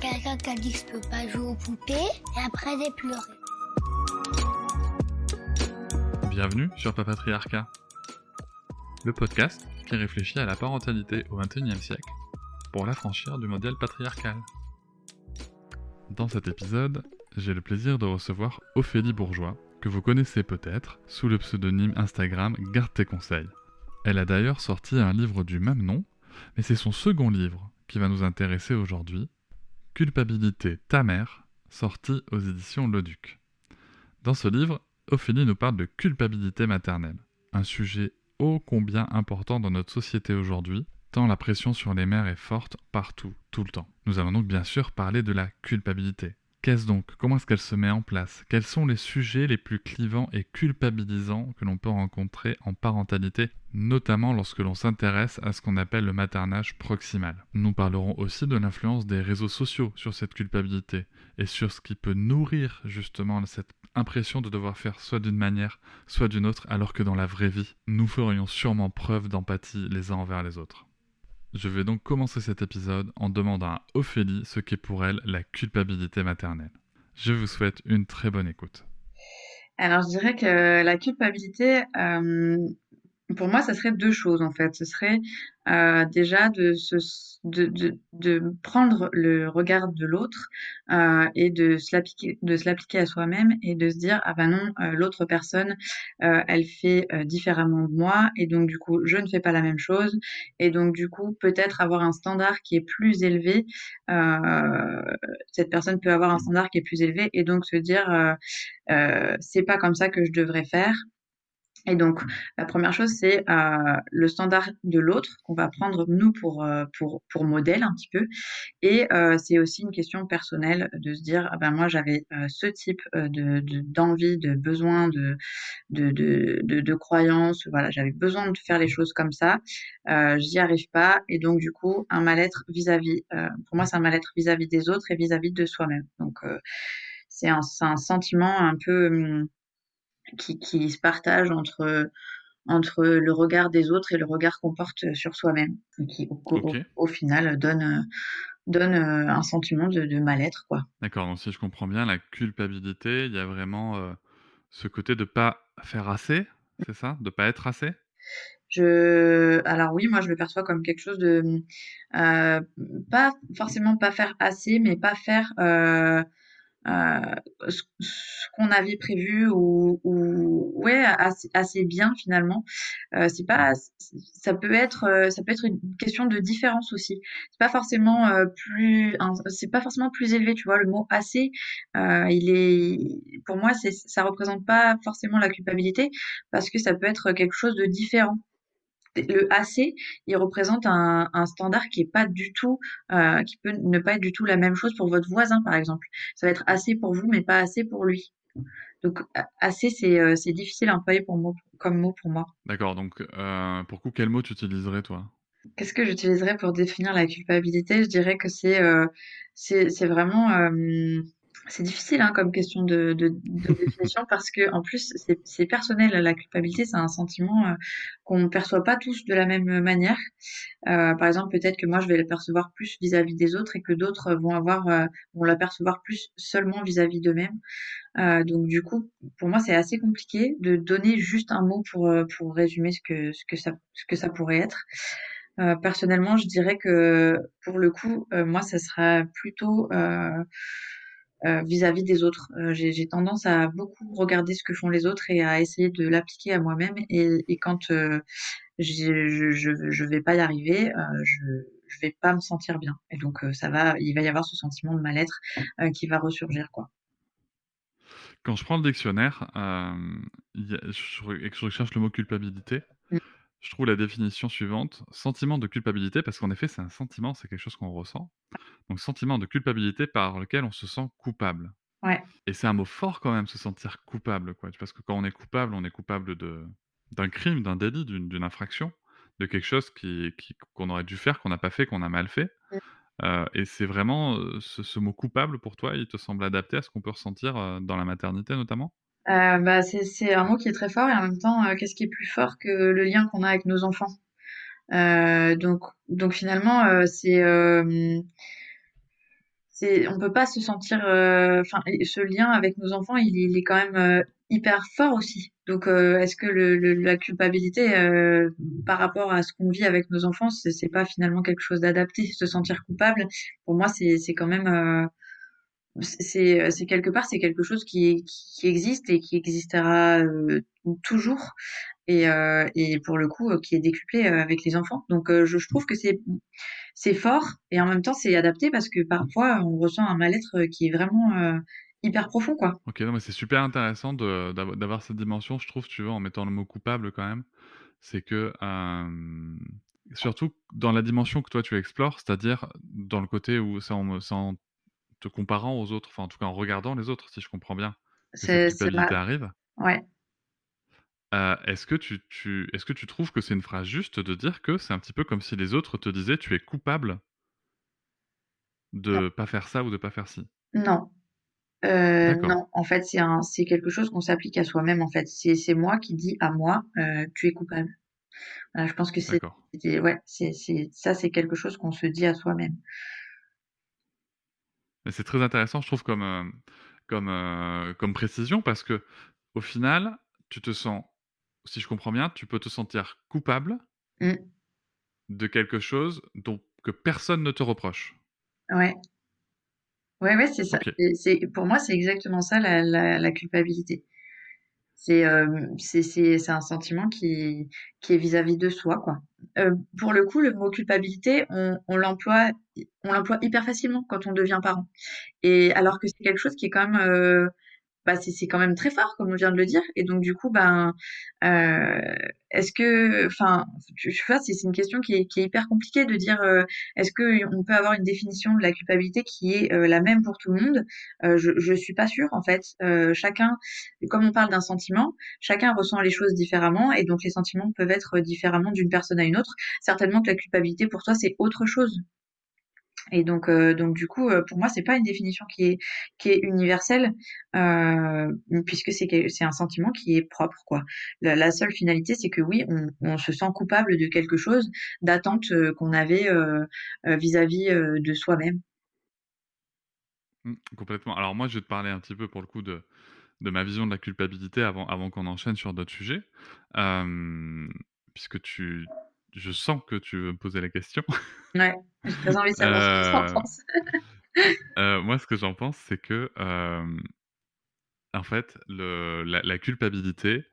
Quelqu'un qui a dit que je peux pas jouer aux poupées et après j'ai pleuré. Bienvenue sur Papatriarcat, le podcast qui réfléchit à la parentalité au XXIe siècle pour l'affranchir du modèle patriarcal. Dans cet épisode, j'ai le plaisir de recevoir Ophélie Bourgeois, que vous connaissez peut-être sous le pseudonyme Instagram Garde tes conseils. Elle a d'ailleurs sorti un livre du même nom, mais c'est son second livre qui va nous intéresser aujourd'hui, Culpabilité ta mère, sorti aux éditions Le Duc. Dans ce livre, Ophélie nous parle de culpabilité maternelle, un sujet ô combien important dans notre société aujourd'hui, tant la pression sur les mères est forte partout, tout le temps. Nous allons donc bien sûr parler de la culpabilité. Qu'est-ce donc Comment est-ce qu'elle se met en place? Quels sont les sujets les plus clivants et culpabilisants que l'on peut rencontrer en parentalité, notamment lorsque l'on s'intéresse à ce qu'on appelle le maternage proximal? Nous parlerons aussi de l'influence des réseaux sociaux sur cette culpabilité et sur ce qui peut nourrir justement cette impression de devoir faire soit d'une manière, soit d'une autre, alors que dans la vraie vie, nous ferions sûrement preuve d'empathie les uns envers les autres. Je vais donc commencer cet épisode en demandant à Ophélie ce qu'est pour elle la culpabilité maternelle. Je vous souhaite une très bonne écoute. Alors je dirais que la culpabilité, euh, pour moi, ça serait deux choses en fait. Ce serait euh, déjà de, se, de, de, de, prendre le regard de l'autre euh, et de se l'appliquer à soi-même et de se dire ah ben non euh, l'autre personne euh, elle fait euh, différemment de moi et donc du coup je ne fais pas la même chose et donc du coup peut-être avoir un standard qui est plus élevé cette personne peut avoir un standard qui est plus élevé et donc se dire c'est pas comme ça que je devrais faire et donc, la première chose, c'est euh, le standard de l'autre qu'on va prendre nous pour, euh, pour, pour modèle un petit peu. Et euh, c'est aussi une question personnelle de se dire, ah ben moi j'avais euh, ce type euh, de d'envie, de, besoin, de, de, de, de, croyance. Voilà, j'avais besoin de faire les choses comme ça. J'y arrive pas. Et donc, du coup, un mal-être vis-à-vis. pour moi, c'est un mal-être vis-à-vis des autres et vis-à-vis de soi-même. Donc, c'est un, un sentiment un peu... Hum, qui, qui se partagent entre entre le regard des autres et le regard qu'on porte sur soi-même, qui au, okay. au, au, final donne donne un sentiment de, de mal-être, quoi. D'accord. Donc si je comprends bien, la culpabilité, il y a vraiment euh, ce côté de pas faire assez, c'est ça, de pas être assez? Je, alors oui, moi je le perçois comme quelque chose de euh, pas forcément pas faire assez, mais pas faire euh, euh, ce, qu'on avait prévu ou, ou ouais assez, assez, bien finalement. Euh, c'est pas ça peut être euh, ça peut être une question de différence aussi. C'est pas forcément plus c'est pas forcément plus élevé tu vois le mot assez il est pour moi c'est ça représente pas forcément la culpabilité parce que ça peut être quelque chose de différent le AC, il représente un, un, standard qui est pas du tout, euh, qui peut ne pas être du tout la même chose pour votre voisin, par exemple. Ça va être assez pour vous, mais pas assez pour lui. Donc assez, c'est euh, difficile à employer pour mot, comme mot pour moi. D'accord. Donc euh, pour coup, quel mot tu utiliserais toi? Qu'est-ce que j'utiliserais pour définir la culpabilité? Je dirais que c'est euh, c'est vraiment euh, c'est difficile hein, comme question de, de, de définition parce que en plus c'est personnel la culpabilité c'est un sentiment euh, qu'on ne perçoit pas tous de la même manière. Euh, par exemple peut-être que moi je vais le percevoir plus vis-à-vis -vis des autres et que d'autres vont avoir euh, vont l'apercevoir plus seulement vis-à-vis d'eux-mêmes. Euh, donc du coup pour moi c'est assez compliqué de donner juste un mot pour euh, pour résumer ce que ce que ça ce que ça pourrait être. Euh, personnellement je dirais que pour le coup moi ça sera plutôt vis-à-vis -vis des autres. Euh, J'ai tendance à beaucoup regarder ce que font les autres et à essayer de l'appliquer à moi-même. Et, et, quand euh, je, je, je vais pas y arriver, euh, je je vais pas me sentir bien. Et donc ça va, il va y avoir ce sentiment de mal-être qui va ressurgir. Quand je prends le dictionnaire, a, je, je recherche le mot culpabilité. Je trouve la définition suivante sentiment de culpabilité, parce qu'en effet, c'est un sentiment, c'est quelque chose qu'on ressent. Donc, sentiment de culpabilité par lequel on se sent coupable. Ouais. Et c'est un mot fort quand même, se sentir coupable, quoi. Parce que quand on est coupable, on est coupable de d'un crime, d'un délit, d'une infraction, de quelque chose qui qui qu'on aurait dû faire, qu'on n'a pas fait, qu'on a mal fait. Heu et c'est vraiment, heu, ce ce mot coupable pour toi, il te semble adapté à ce qu'on peut ressentir, heu, dans la maternité notamment? Heu, bah, c'est un mot qui est très fort et en même temps, heu, qu'est-ce qui est plus fort que le lien qu'on a avec nos enfants? Heu, donc donc finalement, heu, c'est, hem c'est on peut pas se sentir, enfin ce lien avec nos enfants, il est quand même, hyper fort aussi. Donc, est-ce que le le la culpabilité, par rapport à ce qu'on vit avec nos enfants, c'est pas finalement quelque chose d'adapté? Se sentir coupable, pour moi, c'est quand même, c'est c'est c'est quelque part, c'est quelque chose qui qui existe et qui existera, heu, toujours et heu et pour le coup, qui est décuplé, avec les enfants. Donc, je je trouve que c'est c'est fort et en même temps c'est adapté parce que parfois on ressent un mal-être euh, qui est vraiment euh, hyper profond quoi. OK, non mais c'est super intéressant de d'av d'avoir cette dimension, je trouve, tu vois, en mettant le mot coupable quand même. C'est que, surtout dans la dimension que toi tu explores, c'est-à-dire dans le côté où c'est en te comparant aux autres, enfin en tout cas en regardant les autres, si je comprends bien, que cette C'est c'est ma culpabilité arrive. ouais. Heu, est-ce que tu tu est-ce que tu trouves que c'est une phrase juste de dire que c'est un petit peu comme si les autres te disaient: «Tu es coupable Non, de pas faire ça ou de pas faire ci»? non, D'accord, non, en fait c'est un c'est quelque chose qu'on s'applique à soi-même en fait. C'est c'est moi qui dis à moi, heu: «Tu es coupable». Voilà, je pense que c'est c'est ouais, c'est c'est ça c'est quelque chose qu'on se dit à soi-même. Mais c'est très intéressant, je trouve, comme, hem, comme, heu, comme précision parce que au final, tu te sens si je comprends bien, tu peux te sentir coupable Mmh, de quelque chose dont que personne ne te reproche? ouais. Ouais, ouais, c'est ça. Pour moi, c'est exactement ça la la la culpabilité. C'est euh, c'est c'est un sentiment qui qui est vis-à-vis de soi quoi. Euh, pour le coup, le mot culpabilité, on on l'emploie hyper facilement quand on devient parent. Et alors que c'est quelque chose qui est quand même euh, bah, c'est quand même très fort, comme on vient de le dire. Et donc, du coup, ben, euh, est-ce que, enfin, tu, tu vois, c'est une question qui est, hyper compliquée de dire, euh, est-ce que on peut avoir une définition de la culpabilité qui est euh, la même pour tout le monde? Euh, je, je suis pas sûre, en fait. Euh, chacun, comme on parle d'un sentiment, chacun ressent les choses différemment, et donc les sentiments peuvent être différemment d'une personne à une autre. Certainement que la culpabilité pour toi, c'est autre chose. Et donc, euh, donc du coup, euh, pour moi, c'est pas une définition qui est qui est universelle, euh, puisque c'est c'est un sentiment qui est propre, quoi. La, seule finalité, c'est que oui, on, se sent coupable de quelque chose, d'attente qu'on avait vis-à-vis euh, de soi-même. mmh, complètement. Alors moi, je vais te parler un petit peu pour le coup de de ma vision de la culpabilité avant avant qu'on enchaîne sur d'autres sujets. Puisque tu je sens que tu veux me poser la question. Ouais, j'ai très envie de savoir ce que tu en Heu penses. Heu, moi, ce que j'en pense, c'est que, en fait, le la la culpabilité,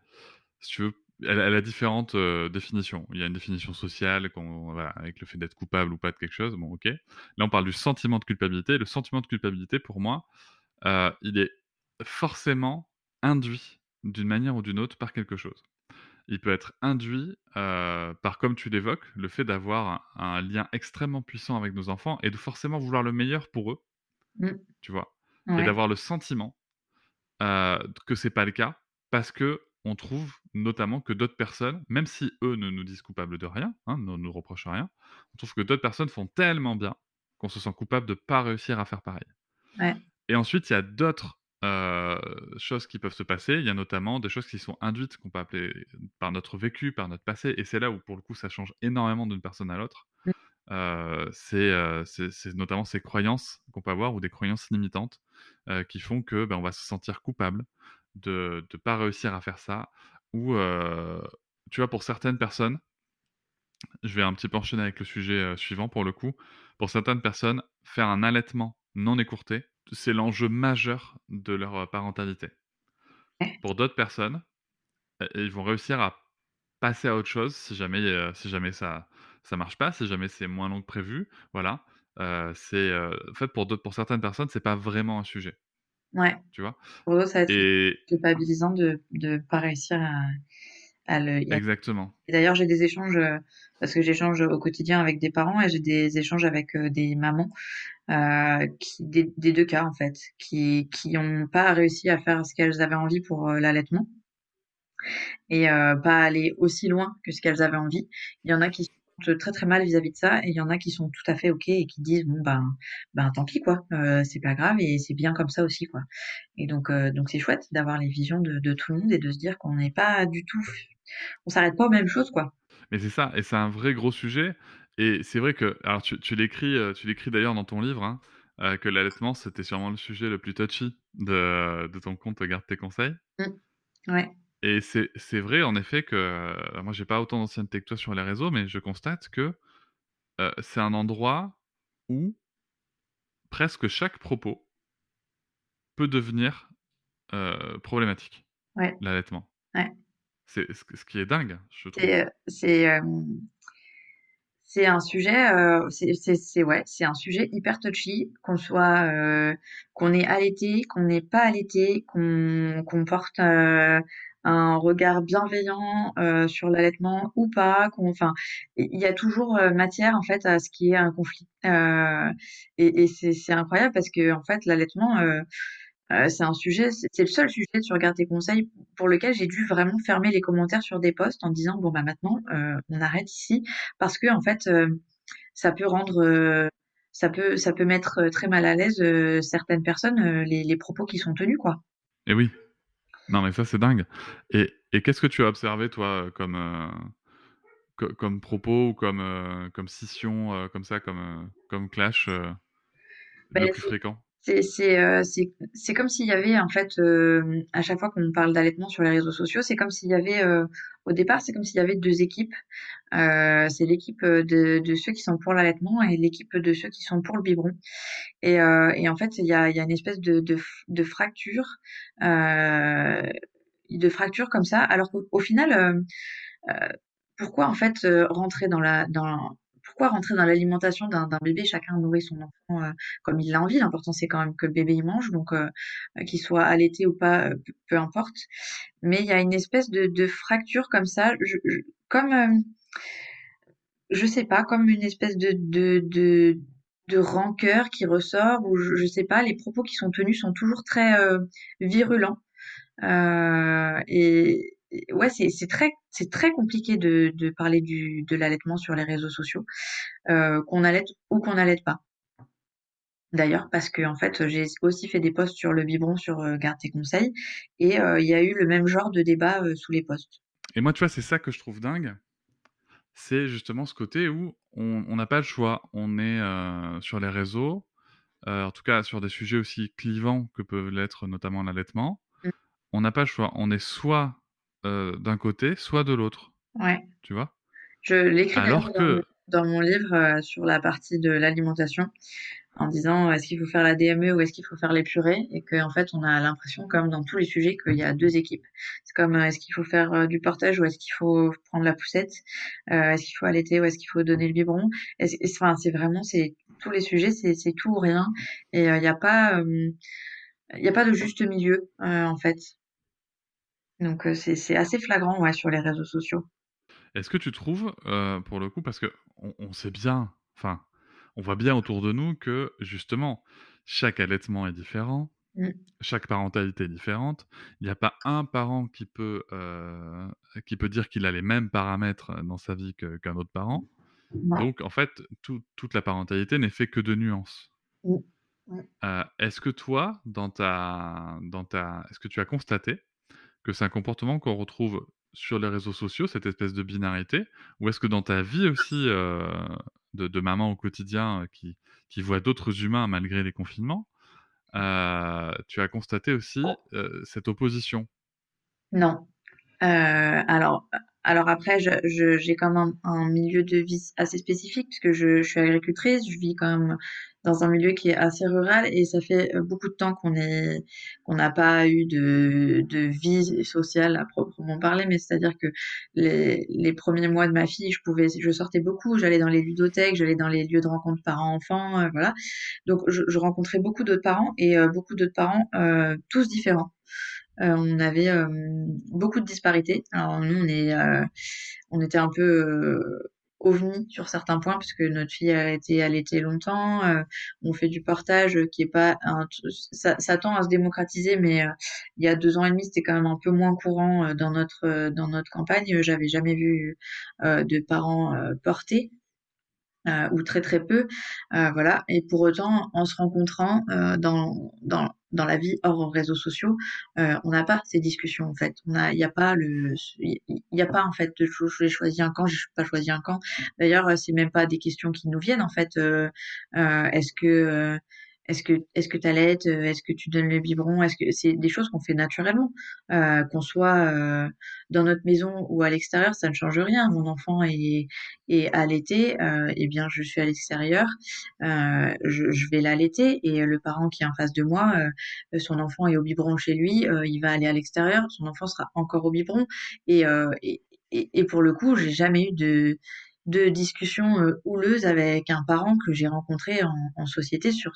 si tu veux, elle elle a différentes, définitions. Il y a une définition sociale voilà, avec le fait d'être coupable ou pas de quelque chose, bon OK. Là, on parle du sentiment de culpabilité. Le sentiment de culpabilité, pour moi, heu, il est forcément induit d'une manière ou d'une autre par quelque chose. Il peut être induit, par, comme tu l'évoques, le fait d'avoir un un lien extrêmement puissant avec nos enfants et de forcément vouloir le meilleur pour eux, Mm, tu vois? Et d'avoir le sentiment Heu, que c'est pas le cas, parce que on trouve notamment que d'autres personnes, même si eux ne nous disent coupables de rien, hein, ne nous reprochent rien, on trouve que d'autres personnes font tellement bien qu'on se sent coupable de pas réussir à faire pareil. ouais, Et ensuite, il y a d'autres, heu, choses qui peuvent se passer. Il y a notamment des choses qui sont induites, qu'on peut appeler par notre vécu, par notre passé et c'est là où pour le coup ça change énormément d'une personne à l'autre. mm, Heu, c'est, heu, c'est notamment ces croyances qu'on peut avoir ou des croyances limitantes, qui font que, ben, on va se sentir coupable de de pas réussir à faire ça ou, tu vois, pour certaines personnes, je vais un petit peu enchaîner avec le sujet, suivant pour le coup. Pour certaines personnes, faire un allaitement non écourté, c'est l'enjeu majeur de leur, heu, parentalité. Pour d'autres personnes, heu, ils vont réussir à passer à autre chose si jamais, heu, si jamais ça ça marche pas, si jamais c'est moins long que prévu, voilà. Heu, c'est, en fait, pour d'autres pour certaines personnes, c'est pas vraiment un sujet, ouais. tu vois? Pour eux, ça va être Et culpabilisant de de pas réussir à Exactement. Et d'ailleurs, j'ai des échanges, euh, parce que j'échange au quotidien avec des parents et j'ai des échanges avec euh, des mamans, euh, qui, des, des, deux cas en fait, qui qui n'ont pas réussi à faire ce qu'elles avaient envie pour euh, l'allaitement et euh, pas aller aussi loin que ce qu'elles avaient envie. Il y en a qui très très mal vis-à-vis de ça et il y en a qui sont tout à fait ok et qui disent bon ben ben tant pis quoi, euh, c'est pas grave et c'est bien comme ça aussi quoi. Et donc euh, donc c'est chouette d'avoir les visions de, de tout le monde et de se dire qu'on n'est pas du tout on s'arrête pas aux mêmes choses, quoi. Mais c'est ça, et c'est un vrai gros sujet. Et c'est vrai que, alors tu, tu l'écris, euh, tu l'écris d'ailleurs dans ton livre, hein, euh, que l'allaitement c'était sûrement le sujet le plus touchy de, de ton compte Garde tes conseils. Mmh. Ouais. Et c'est, vrai en effet que euh, moi j'ai pas autant d'ancienneté que toi sur les réseaux, mais je constate que euh, c'est un endroit où presque chaque propos peut devenir euh, problématique. Ouais. L'allaitement. Ouais. C'est ce qui est dingue, je trouve. C'est, c'est, euh, c'est un sujet, euh, c'est, c'est, c'est, ouais, c'est un sujet hyper touchy, qu'on soit, euh, qu'on est allaité, qu'on n'est pas allaité, qu'on, qu'on porte euh, un regard bienveillant euh, sur l'allaitement ou pas, enfin, il y a toujours euh, matière en fait à ce qui est un conflit. Euh, et, et c'est, incroyable parce que en fait l'allaitement euh, euh, c'est un sujet, c'est le seul sujet sur Garde tes conseils pour lequel j'ai dû vraiment fermer les commentaires sur des posts en disant bon bah maintenant euh, on arrête ici parce que en fait ça peut rendre ça peut ça peut mettre très mal à l'aise certaines personnes les, les propos qui sont tenus quoi. Et oui. Non mais ça c'est dingue. Et, et qu'est-ce que tu as observé toi comme euh, co- comme propos ou comme euh, comme scission euh, comme ça comme comme clash Ben, le plus fréquent? C'est euh, c'est comme s'il y avait en fait euh, à chaque fois qu'on parle d'allaitement sur les réseaux sociaux, c'est comme s'il y avait euh, au départ c'est comme s'il y avait deux équipes. Euh, c'est l'équipe de de ceux qui sont pour l'allaitement et l'équipe de ceux qui sont pour le biberon. Et euh, et en fait il y a y a une espèce de de de fracture euh, de fracture comme ça, alors qu'au au final euh, euh, pourquoi en fait euh, rentrer dans la dans pourquoi rentrer dans l'alimentation d'un bébé? Chacun nourrit son enfant euh, comme il l'a envie. L'important c'est quand même que le bébé il mange, donc euh, euh, qu'il soit allaité ou pas, euh, peu, importe. Mais il y a une espèce de, de fracture comme ça, je, je- comme euh, je sais pas, comme une espèce de de de de rancœur qui ressort, ou je, je sais pas, les propos qui sont tenus sont toujours très virulents. Et ouais, c'est très c'est très compliqué de de parler du de l'allaitement sur les réseaux sociaux, euh, qu'on allaite ou qu'on n'allaite pas. D'ailleurs, parce que en fait, j'ai aussi fait des posts sur le biberon sur euh, Garde tes conseils, et euh, il y a eu le même genre de débat sous les posts. Et moi tu vois c'est ça que je trouve dingue, c'est justement ce côté où on n'a pas le choix. On est sur les réseaux, euh, en tout cas sur des sujets aussi clivants que peuvent l'être notamment l'allaitement. Mm. On n'a pas le choix. On est soit euh, d'un côté, soit de l'autre. Ouais. Tu vois? Je l'écris Alors dans, mon- que dans mon livre euh, sur la partie de l'alimentation, en disant est-ce qu'il faut faire la DME ou est-ce qu'il faut faire les purées, et qu'en fait on a l'impression, comme dans tous les sujets, qu'il y a deux équipes. C'est comme est-ce qu'il faut faire du portage ou est-ce qu'il faut prendre la poussette, euh, est-ce qu'il faut allaiter ou est-ce qu'il faut donner le biberon? Est-ce- est-ce- Enfin, c'est vraiment c'est tous les sujets, c'est c'est tout ou rien, et euh, il n'y a pas il y a pas de juste milieu en fait. Donc c'est c'est assez flagrant ouais sur les réseaux sociaux. Est-ce que tu trouves, pour le coup, parce qu'on on on sait bien, enfin, on voit bien autour de nous que justement, chaque allaitement est différent, Mm. chaque parentalité est différente. Il n'y a pas un parent qui peut, qui peut dire qu'il a les mêmes paramètres dans sa vie que qu'un autre parent. Ouais. Donc en fait, tout toute la parentalité n'est fait que de nuances. Mm. Ouais. Heu, est-ce que toi, dans ta dans ta est-ce que tu as constaté que c'est un comportement qu'on retrouve sur les réseaux sociaux, cette espèce de binarité? Ou est-ce que dans ta vie aussi, heu, de de maman au quotidien, qui qui voit d'autres humains malgré les confinements, tu as constaté aussi, heu, cette opposition? Non. Alors, alors après, je, je- j'ai quand même un milieu de vie assez spécifique puisque je, je suis agricultrice, je vis quand même dans un milieu qui est assez rural et ça fait euh, beaucoup de temps qu'on est, qu'on n'a pas eu de, de vie sociale à proprement parler, mais c'est-à-dire que les, les premiers mois de ma fille, je pouvais, je sortais beaucoup, j'allais dans les ludothèques, j'allais dans les lieux de rencontre parents-enfants, euh, voilà. Donc, je, je rencontrais beaucoup d'autres parents et euh, beaucoup d'autres parents, euh, tous différents on avait beaucoup de disparités. Alors nous, on est, on était un peu ovni sur certains points puisque notre fille a été allaitée longtemps. on fait du portage qui est pas un, ça, ça, tend à se démocratiser, mais il y a deux ans et demi, c'était quand même un peu moins courant dans notre dans notre campagne. J'avais jamais vu de parents portés. Euh, ou très très peu, euh, voilà. Et pour autant, en se rencontrant euh, dans, dans, dans la vie hors réseaux sociaux, on n'a pas ces discussions en fait. On a, il n'y a pas le, il y a pas en fait de j'ai choisi un camp, j'ai pas choisi un camp. D'ailleurs, c'est même pas des questions qui nous viennent en fait. Est-ce que est-ce que est-ce que tu allaites euh, Est-ce que tu donnes le biberon? Est-ce que c'est des choses qu'on fait naturellement euh, Qu'on soit euh, dans notre maison ou à l'extérieur, ça ne change rien. Mon enfant est, est allaité, euh, eh bien je suis à l'extérieur, euh, je, je, vais l'allaiter et le parent qui est en face de moi, son enfant est au biberon chez lui, il va aller à l'extérieur, son enfant sera encore au biberon et, et, et pour le coup, j'ai jamais eu de de discussions euh, houleuses avec un parent que j'ai rencontré en, société sur,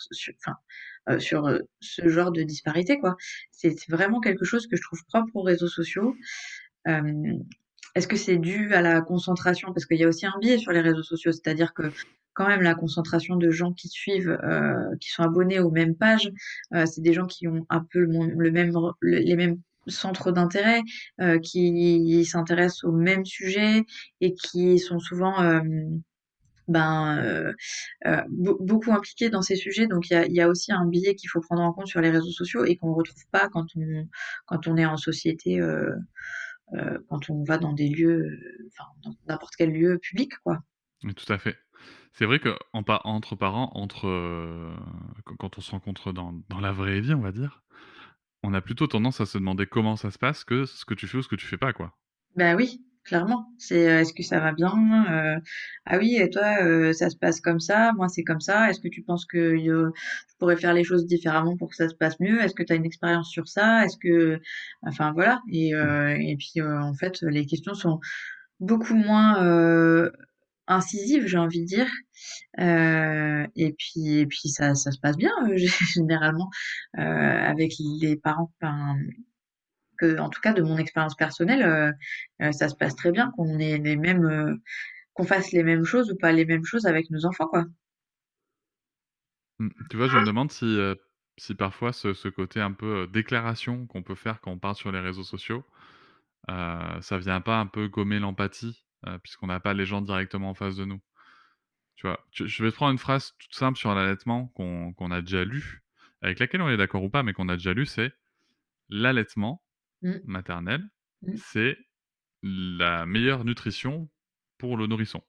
euh, euh, ce genre de disparité. quoi. C'est vraiment quelque chose que je trouve propre aux réseaux sociaux. Est-ce que c'est dû à la concentration? Parce qu'il y a aussi un biais sur les réseaux sociaux, c'est-à-dire que quand même la concentration de gens qui suivent, qui sont abonnés aux mêmes pages, c'est des gens qui ont un peu le, même, les mêmes centres d'intérêt, euh, qui s'intéressent au même sujet et qui sont souvent euh, ben, euh, beaucoup impliqués dans ces sujets. Donc il y a, aussi un biais qu'il faut prendre en compte sur les réseaux sociaux et qu'on ne retrouve pas quand on, quand on est en société, quand on va dans des lieux, enfin dans n'importe quel lieu public. quoi. Tout à fait. C'est vrai que en, entre parents, entre quand on se rencontre dans, dans la vraie vie, on va dire, on a plutôt tendance à se demander comment ça se passe que ce que tu fais ou ce que tu fais pas, quoi. Bah oui, clairement. C'est euh, est-ce que ça va bien euh, Ah oui, et toi, euh, ça se passe comme ça, moi c'est comme ça. Est-ce que tu penses que je pourrais faire les choses différemment pour que ça se passe mieux? Est-ce que tu as une expérience sur ça? Est-ce que, enfin voilà. Et, mmh. et puis en fait, les questions sont beaucoup moins incisive, j'ai envie de dire. Euh, et puis, et puis ça, ça se passe bien euh, généralement euh, avec les parents. En tout cas, de mon expérience personnelle, euh, euh, ça se passe très bien qu'on ait les mêmes, qu'on fasse les mêmes choses ou pas les mêmes choses avec nos enfants, quoi. Mmh, tu vois, je me demande si, si parfois ce, côté un peu déclaration qu'on peut faire quand on parle sur les réseaux sociaux, ça vient pas un peu gommer l'empathie euh, puisqu'on n'a pas les gens directement en face de nous. Tu vois, je vais te prendre une phrase toute simple sur l'allaitement qu'on a déjà lu, avec laquelle on est d'accord ou pas, mais qu'on a déjà lu, c'est l'allaitement mmh. maternel, mmh. c'est la meilleure nutrition pour le nourrisson.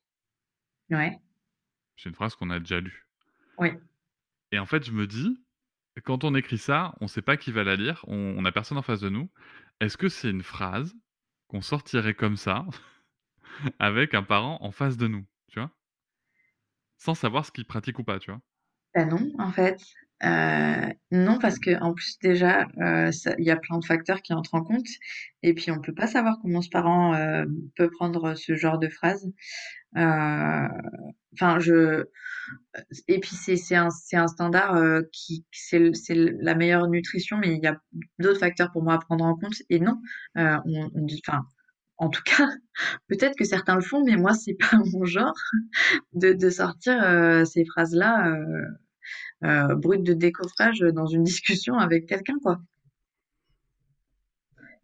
Ouais. C'est une phrase qu'on a déjà lue. Oui. Et en fait, je me dis, quand on écrit ça, on ne sait pas qui va la lire, on n'a personne en face de nous. Est-ce que c'est une phrase qu'on sortirait comme ça avec un parent en face de nous, Sans savoir ce qu'il pratique ou pas, tu vois bah non, en fait. Euh, non, parce que en plus déjà, euh, il y a plein de facteurs qui entrent en compte, et puis on peut pas savoir comment ce parent euh, peut prendre ce genre de phrase. Enfin, je et puis c'est un un standard qui c'est la meilleure nutrition, mais il y a d'autres facteurs pour moi à prendre en compte. Et non, on, on enfin, en tout cas, peut-être que certains le font, mais moi, c'est pas mon genre de, de sortir euh, ces phrases-là euh, euh, brutes de décoffrage dans une discussion avec quelqu'un, quoi.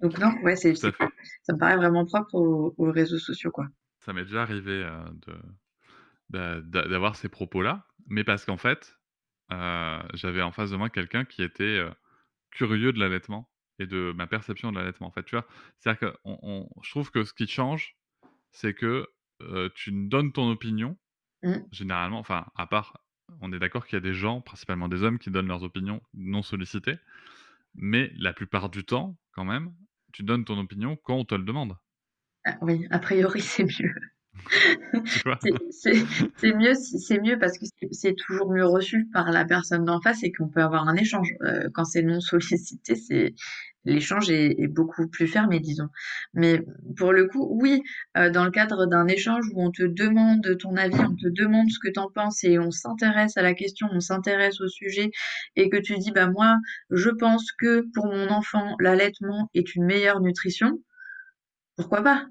Donc non, ouais, c'est, ça me paraît vraiment propre aux, réseaux sociaux, quoi. Ça m'est déjà arrivé de, d'avoir ces propos-là, mais parce qu'en fait, j'avais en face de moi quelqu'un qui était curieux de l'allaitement et de ma perception de l'allaitement. En fait, tu vois, c'est-à-dire que on, je trouve que ce qui change, c'est que tu donnes ton opinion, mmh. généralement, enfin, à part, on est d'accord qu'il y a des gens, principalement des hommes, qui donnent leurs opinions non sollicitées, mais la plupart du temps, quand même, tu donnes ton opinion quand on te le demande. Ah oui, a priori, c'est mieux. C'est mieux, parce que c'est toujours mieux reçu par la personne d'en face et qu'on peut avoir un échange. Euh, quand c'est non sollicité, l'échange est, est beaucoup plus fermé, disons. Mais pour le coup, oui, euh, dans le cadre d'un échange où on te demande ton avis, on te demande ce que t'en penses et on s'intéresse à la question, on s'intéresse au sujet et que tu dis, bah moi, je pense que pour mon enfant, l'allaitement est une meilleure nutrition, pourquoi pas?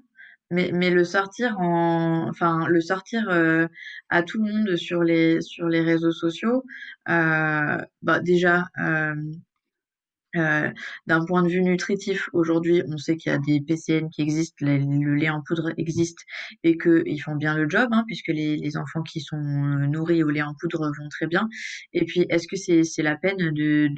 Mais, mais le sortir en, enfin, le sortir euh, à tout le monde sur les sur les réseaux sociaux, euh, bah déjà, euh, d'un point de vue nutritif, aujourd'hui, on sait qu'il y a des PCN qui existent, le lait en poudre existe et qu'ils font bien le job, hein, puisque les, les enfants qui sont nourris au lait en poudre vont très bien. Et puis, est-ce que c'est c'est la peine de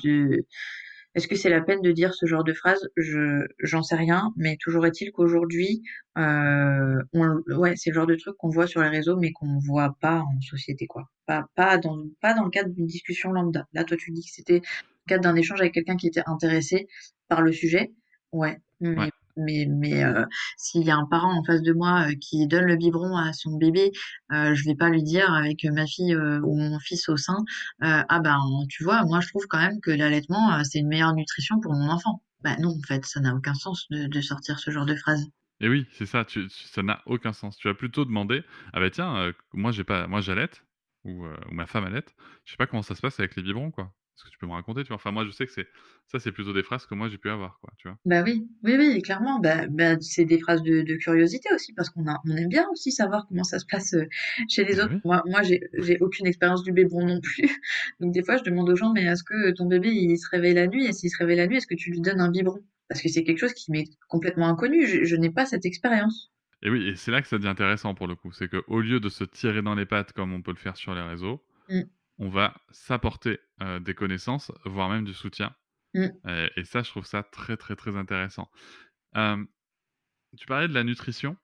est-ce que c'est la peine de dire ce genre de phrase? Je j'en sais rien, mais toujours est-il qu'aujourd'hui, euh, ouais, c'est le genre de truc qu'on voit sur les réseaux, mais qu'on voit pas en société, quoi. Pas pas dans pas dans le cadre d'une discussion lambda. Là, toi, tu dis que c'était cadre d'un échange avec quelqu'un qui était intéressé par le sujet, Ouais. Mais mais euh, s'il y a un parent en face de moi euh, qui donne le biberon à son bébé, euh, je vais pas lui dire avec ma fille euh, ou mon fils au sein, ah ben tu vois, moi je trouve quand même que l'allaitement c'est une meilleure nutrition pour mon enfant. Bah non, en fait, ça n'a aucun sens de, sortir ce genre de phrase. Et oui, c'est ça, tu, ça n'a aucun sens. Tu vas plutôt demander, ah bah tiens, moi j'ai pas, moi j'allaite ou, ma femme allaite, je sais pas comment ça se passe avec les biberons quoi. Est-ce que tu peux me raconter, tu vois? Enfin moi je sais que c'est ça, c'est plutôt des phrases que moi j'ai pu avoir quoi, tu vois? Bah oui, oui, oui, clairement. Bah, bah, c'est des phrases de, de curiosité aussi, parce qu'on a, on aime bien aussi savoir comment ça se passe euh, chez les Bah autres. oui. Moi, moi, j'ai, aucune expérience du biberon non plus. Donc des fois, je demande aux gens, mais est-ce que ton bébé, il se réveille la nuit? Et s'il se réveille la nuit, est-ce que tu lui donnes un biberon? Parce que c'est quelque chose qui m'est complètement inconnu. Je, je n'ai pas cette expérience. Et oui, et c'est là que ça devient intéressant pour le coup, c'est que au lieu de se tirer dans les pattes comme on peut le faire sur les réseaux, Mm, on va s'apporter euh, des connaissances, voire même du soutien. mm, Et, et ça, je trouve ça très très très intéressant. Euh, tu parlais de la nutrition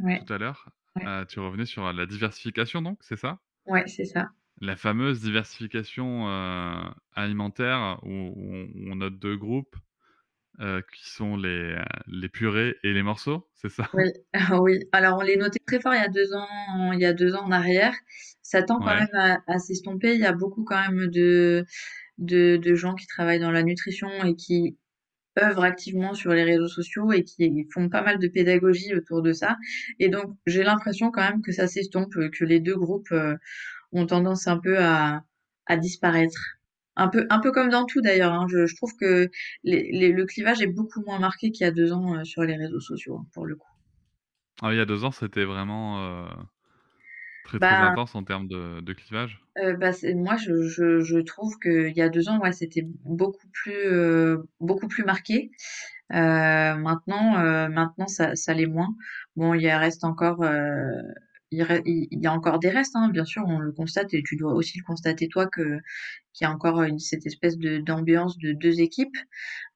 ouais, tout à l'heure. ouais, Euh, tu revenais sur la diversification, donc, c'est ça? ouais, c'est ça. La fameuse diversification euh, alimentaire où on note deux groupes euh, qui sont les, euh, les purées et les morceaux, c'est ça? Oui, oui. Alors on les notait très fort il y a deux ans, il y a deux ans en arrière. Ça tend quand Ouais. même à, à s'estomper. Il y a beaucoup quand même de, de, de gens qui travaillent dans la nutrition et qui œuvrent activement sur les réseaux sociaux et qui font pas mal de pédagogie autour de ça. Et donc j'ai l'impression quand même que ça s'estompe, que les deux groupes euh, ont tendance un peu à, à disparaître. Un peu, un peu comme dans tout d'ailleurs. hein. Je, je trouve que les, les- le clivage est beaucoup moins marqué qu'il y a deux ans euh, sur les réseaux sociaux, hein, pour le coup. Ah, il y a deux ans, c'était vraiment euh, très très Bah, intense en termes de, de clivage. euh, bah c'est, moi, je, je, je trouve qu'il y a deux ans, ouais, c'était beaucoup plus, euh, beaucoup plus marqué. Euh, maintenant, euh, maintenant, ça, ça l'est moins. Bon, il y a- reste encore, euh, il, y a encore des restes, hein, bien sûr, on le constate et tu dois aussi le constater toi que qu'il y a encore cette espèce d'ambiance de deux équipes.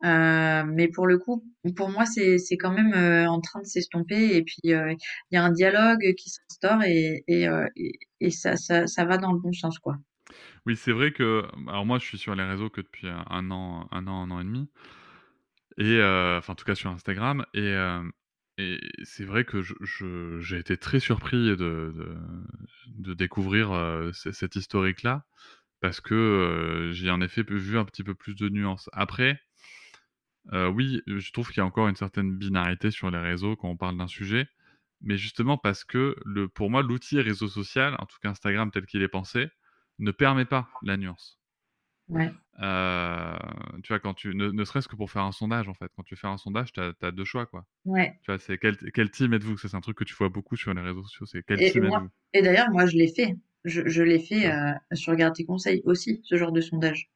Euh, mais pour le coup, pour moi, c'est quand même euh, en train de s'estomper et puis euh, il y a un dialogue qui s'instaure et et, et, et ça, ça ça va dans le bon sens, quoi. Oui, c'est vrai que, alors moi, je suis sur les réseaux que depuis un an, un an, un an et demi, et enfin, en tout cas sur Instagram, et, et c'est vrai que j'ai été très surpris de, découvrir euh, cette historique-là, parce que j'ai en effet vu un petit peu plus de nuances. Après, oui, je trouve qu'il y a encore une certaine binarité sur les réseaux quand on parle d'un sujet, mais justement parce que le, pour moi, l'outil réseau social, en tout cas Instagram tel qu'il est pensé, ne permet pas la nuance. Ouais. Euh, tu vois, quand tu, ne, ne serait-ce que pour faire un sondage, en fait, quand tu fais un sondage, tu as, deux choix, quoi. Ouais. Tu vois, c'est quel, quel team êtes-vous? C'est un truc que tu vois beaucoup sur les réseaux sociaux, c'est quel Et, team êtes-vous? et d'ailleurs, moi, je l'ai fait. Je, je l'ai fait euh, sur Garde tes conseils aussi, ce genre de sondage.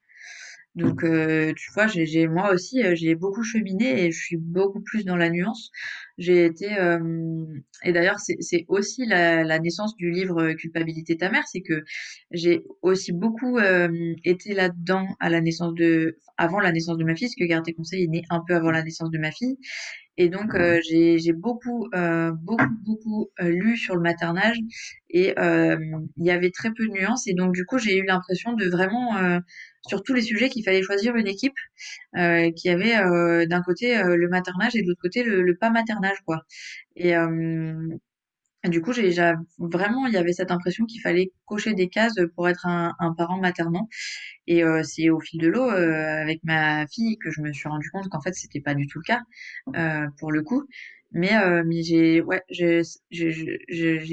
Donc, euh, tu vois, j'ai, j'ai- moi aussi, euh, j'ai beaucoup cheminé et je suis beaucoup plus dans la nuance. J'ai été, euh, et d'ailleurs, c'est, c'est aussi la, la naissance du livre euh, Culpabilité ta mère, c'est que j'ai aussi beaucoup euh, été là-dedans à la naissance de, avant la naissance de ma fille, parce que Garde tes conseils est né un peu avant la naissance de ma fille. Et donc, euh, j'ai, j'ai beaucoup, euh, beaucoup, beaucoup euh, lu sur le maternage et euh, il y avait très peu de nuances. Et donc, du coup, j'ai eu l'impression de vraiment, euh, sur tous les sujets, qu'il fallait choisir une équipe euh, qui avait euh, d'un côté euh, le maternage et de l'autre côté le, pas maternage, quoi. Et, du coup, j'ai j'a vraiment, il y avait cette impression qu'il fallait cocher des cases pour être un, parent maternant. Et c'est au fil de l'eau, avec ma fille, que je me suis rendu compte qu'en fait, c'était pas du tout le cas, pour le coup. Mais, mais j'ai, ouais, j'ai,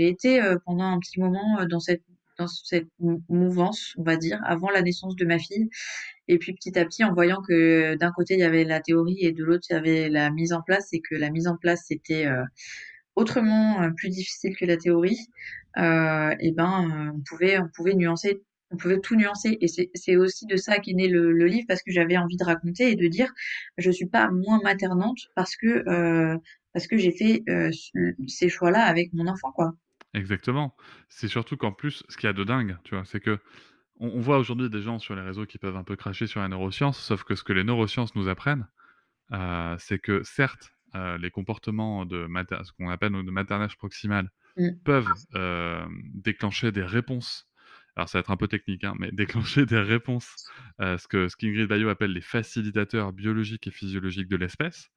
été pendant un petit moment dans cette, dans cette mou- mouvance, on va dire, avant la naissance de ma fille. Et puis petit à petit, en voyant que d'un côté il y avait la théorie et de l'autre il y avait la mise en place, et que la mise en place c'était euh, autrement euh, plus difficile que la théorie, euh, et ben euh, on pouvait on pouvait nuancer, on pouvait tout nuancer. Et c'est aussi de ça qu'est né le, le livre parce que j'avais envie de raconter et de dire je suis pas moins maternante parce que parce que j'ai fait ces choix-là avec mon enfant quoi. Exactement. C'est surtout qu'en plus, ce qu'il y a de dingue, tu vois, c'est que on, on voit aujourd'hui des gens sur les réseaux qui peuvent un peu cracher sur la neuroscience, sauf que ce que les neurosciences nous apprennent, euh, c'est que certes, euh, les comportements de mater- ce qu'on appelle de maternage proximal Mm. peuvent euh, déclencher des réponses. Alors ça va être un peu technique, hein, mais déclencher des réponses, ce que ce qu'Ingrid Bayo appelle les facilitateurs biologiques et physiologiques de l'espèce.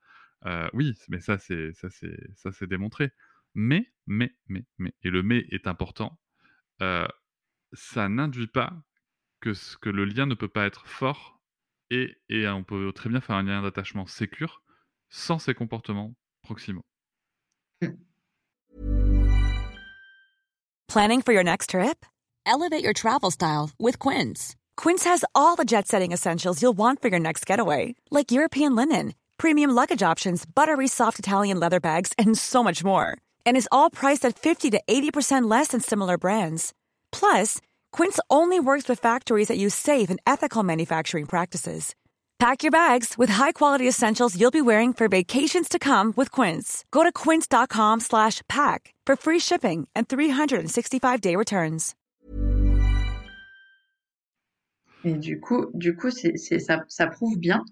Oui, mais ça c'est ça c'est ça c'est démontré. Mais mais mais mais et le mais est important. euh, ça n'induit pas que ce que le lien ne peut pas être fort et, et on peut très bien faire un lien d'attachement sécure sans ces comportements proximaux. Mm. Planning for your next trip? Elevate your travel style with Quince. Quince has all the jet setting essentials you'll want for your next getaway, like European linen, premium luggage options, buttery soft Italian leather bags, and so much more. And is all priced at 50 to 80% less than similar brands. Plus, Quince only works with factories that use safe and ethical manufacturing practices. Pack your bags with high-quality essentials you'll be wearing for vacations to come with Quince. Go to quince.com slash pack for free shipping and 365-day returns. Et du coup, du coup, c'est, ça, ça prouve bien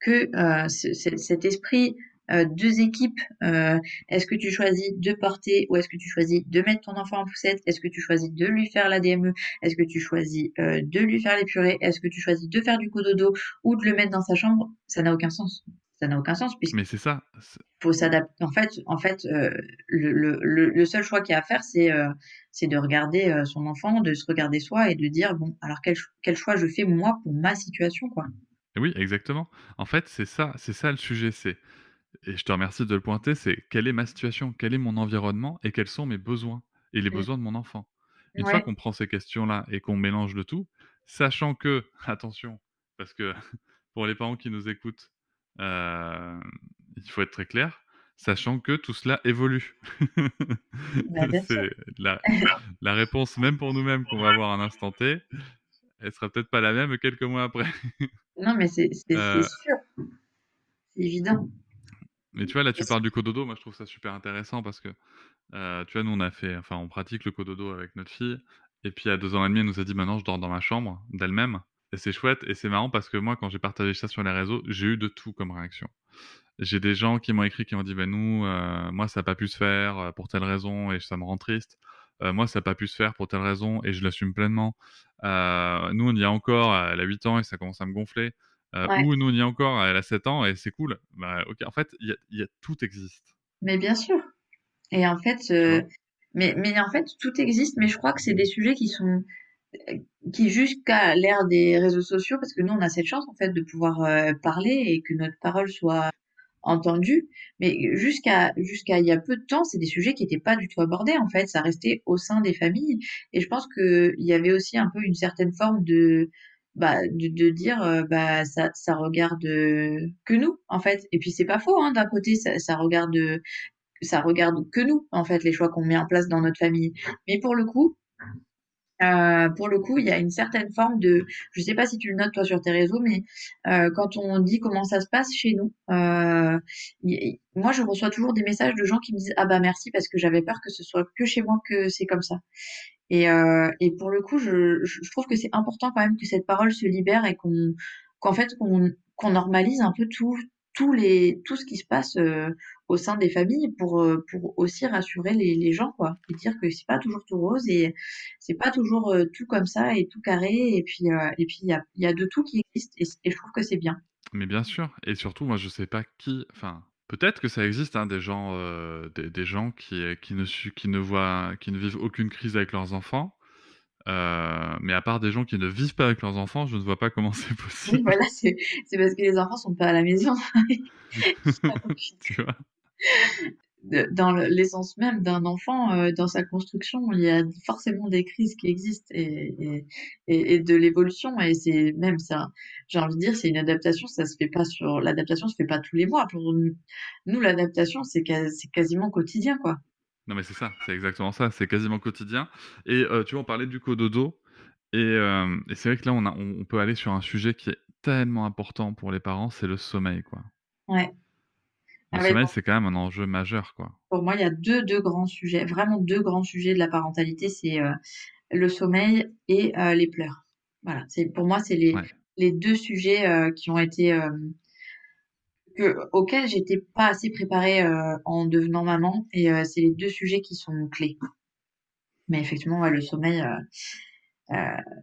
que euh, ce- ce- cet esprit deux équipes, euh, est-ce que tu choisis de porter ou est-ce que tu choisis de mettre ton enfant en poussette? Est-ce que tu choisis de lui faire la DME? Est-ce que tu choisis euh, de lui faire les purées? Est-ce que tu choisis de faire du cododo ou de le mettre dans sa chambre? Ça n'a aucun sens. Ça n'a aucun sens puisqu'il Mais c'est ça. faut s'adapter. En fait, en fait, euh, le, le, le, le seul choix qu'il y a à faire, c'est euh, c'est de regarder euh, son enfant, de se regarder soi et de dire bon, alors quel, quel choix je fais moi pour ma situation, quoi. Oui, exactement. En fait, c'est ça, c'est ça le sujet. C'est et je te remercie de le pointer. C'est quelle est ma situation, quel est mon environnement et quels sont mes besoins et les besoins de mon enfant. Une Ouais. fois qu'on prend ces questions-là et qu'on mélange le tout, sachant que attention, parce que pour les parents qui nous écoutent, euh, il faut être très clair, sachant que tout cela évolue. Bah, c'est la, la réponse, même pour nous-mêmes, qu'on va avoir à un instant T, elle sera peut-être pas la même quelques mois après. Non, mais c'est Euh, c'est sûr, c'est évident. Mais tu vois, là, tu parles du cododo. Moi, je trouve ça super intéressant parce que, euh, tu vois, nous, on a fait, enfin, on pratique le cododo avec notre fille. Et puis, à deux ans et demi, elle nous a dit, maintenant, je dors dans ma chambre d'elle-même. Et c'est chouette. Et c'est marrant parce que moi, quand j'ai partagé ça sur les réseaux, j'ai eu de tout comme réaction. J'ai des gens qui m'ont écrit qui m'ont dit, ben nous, euh, moi, ça n'a pas pu se faire euh, pour telle raison et ça me rend triste. Euh, moi, ça n'a pas pu se faire pour telle raison et je l'assume pleinement. Nous, on y a encore, elle a 8 ans et ça commence à me gonfler. Euh, Ouais. Ou nous, on y a encore, elle a 7 ans et c'est cool. Bah, ok, en fait, il y a, y a- tout existe. Mais bien sûr. Et en fait, euh, mais, mais en fait, tout existe, mais je crois que c'est des sujets qui sont, euh, qui jusqu'à l'ère des réseaux sociaux, parce que nous, on a cette chance, en fait, de pouvoir euh, parler et que notre parole soit entendue. Mais jusqu'à, jusqu'à il y a peu de temps, c'est des sujets qui n'étaient pas du tout abordés, en fait. Ça restait au sein des familles. Et je pense que il y avait aussi un peu une certaine forme de, bah, de, de dire, euh, bah, ça, ça regarde que nous, en fait. Et puis c'est pas faux, hein, d'un côté, ça, ça regarde ça regarde que nous, en fait, les choix qu'on met en place dans notre famille. Mais pour le coup, euh, pour le coup, il y a une certaine forme de, je sais pas si tu le notes toi sur tes réseaux, mais euh, quand on dit comment ça se passe chez nous, euh, y- moi je reçois toujours des messages de gens qui me disent ah bah merci parce que j'avais peur que ce soit que chez moi que c'est comme ça. Et, euh, et pour le coup, je, je trouve que c'est important quand même que cette parole se libère et qu'on qu'en fait qu'on qu'on normalise un peu tout tous les tout ce qui se passe euh, au sein des familles pour euh, pour aussi rassurer les, les gens quoi et dire que c'est pas toujours tout rose et c'est pas toujours tout comme ça et tout carré et puis et puis il y a y a de tout qui existe et, et je trouve que c'est bien. Mais bien sûr. Et surtout, moi, je sais pas qui, enfin, Peut-être que ça existe, hein, des gens, heu, des des gens qui, qui ne su qui ne voient qui ne vivent aucune crise avec leurs enfants. Heu, mais à part des gens qui ne vivent pas avec leurs enfants, je ne vois pas comment c'est Oui, possible. voilà, c'est c'est parce que les enfants sont pas à la maison. Tu vois? Dans le- l'essence même d'un enfant, euh, dans sa construction, il y a forcément des crises qui existent et, et, et, et de l'évolution. Et c'est même ça, j'ai envie de dire, c'est une adaptation, ça se fait pas sur, l'adaptation se fait pas tous les mois. Pour nous, l'adaptation, c'est quas- c'est quasiment quotidien, quoi. Non, mais c'est ça, c'est exactement ça, c'est quasiment quotidien et heu, tu vois, on parlait du cododo et hem et c'est vrai que là, on a on on peut aller sur un sujet qui est tellement important pour les parents, c'est le sommeil, quoi. Ouais. Le Ah sommeil, c'est quand même un enjeu majeur, quoi. pour moi, il y a deux, deux grands sujets, vraiment deux grands sujets de la parentalité, c'est euh, le sommeil et euh, les pleurs. Voilà, c'est pour moi, c'est les, Ouais. les deux sujets euh, qui ont été euh, que, auxquels j'étais pas assez préparée en devenant maman et c'est les deux sujets qui sont clés. Mais effectivement, ouais, le sommeil,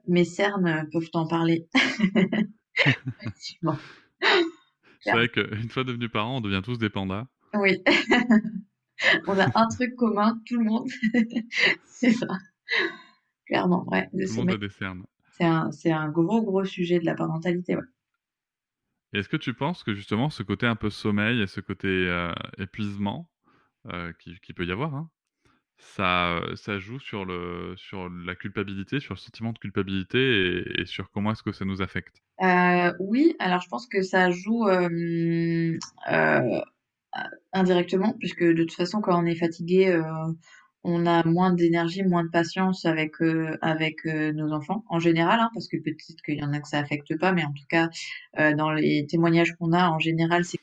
mes cernes peuvent en parler. Effectivement. C'est vrai qu'une fois devenus parents, on devient tous des pandas. Oui, on a un truc commun, tout le monde, c'est ça. Clairement, ouais, le Tout le monde a des cernes. c'est un, gros, gros sujet de la parentalité, ouais. Est-ce que tu penses que justement ce côté un peu sommeil et ce côté, heu, épuisement, heu, qui qui peut y avoir, hein, ça, heu, ça joue sur le sur la culpabilité, sur le sentiment de culpabilité et et sur comment est-ce que ça nous affecte? Euh, oui, alors je pense que ça joue euh, euh, indirectement, puisque de toute façon, quand on est fatigué, euh, on a moins d'énergie, moins de patience avec euh, avec euh, nos enfants en général, hein, parce que peut-être qu'il y en a que ça affecte pas, mais en tout cas, dans les témoignages qu'on a en général, c'est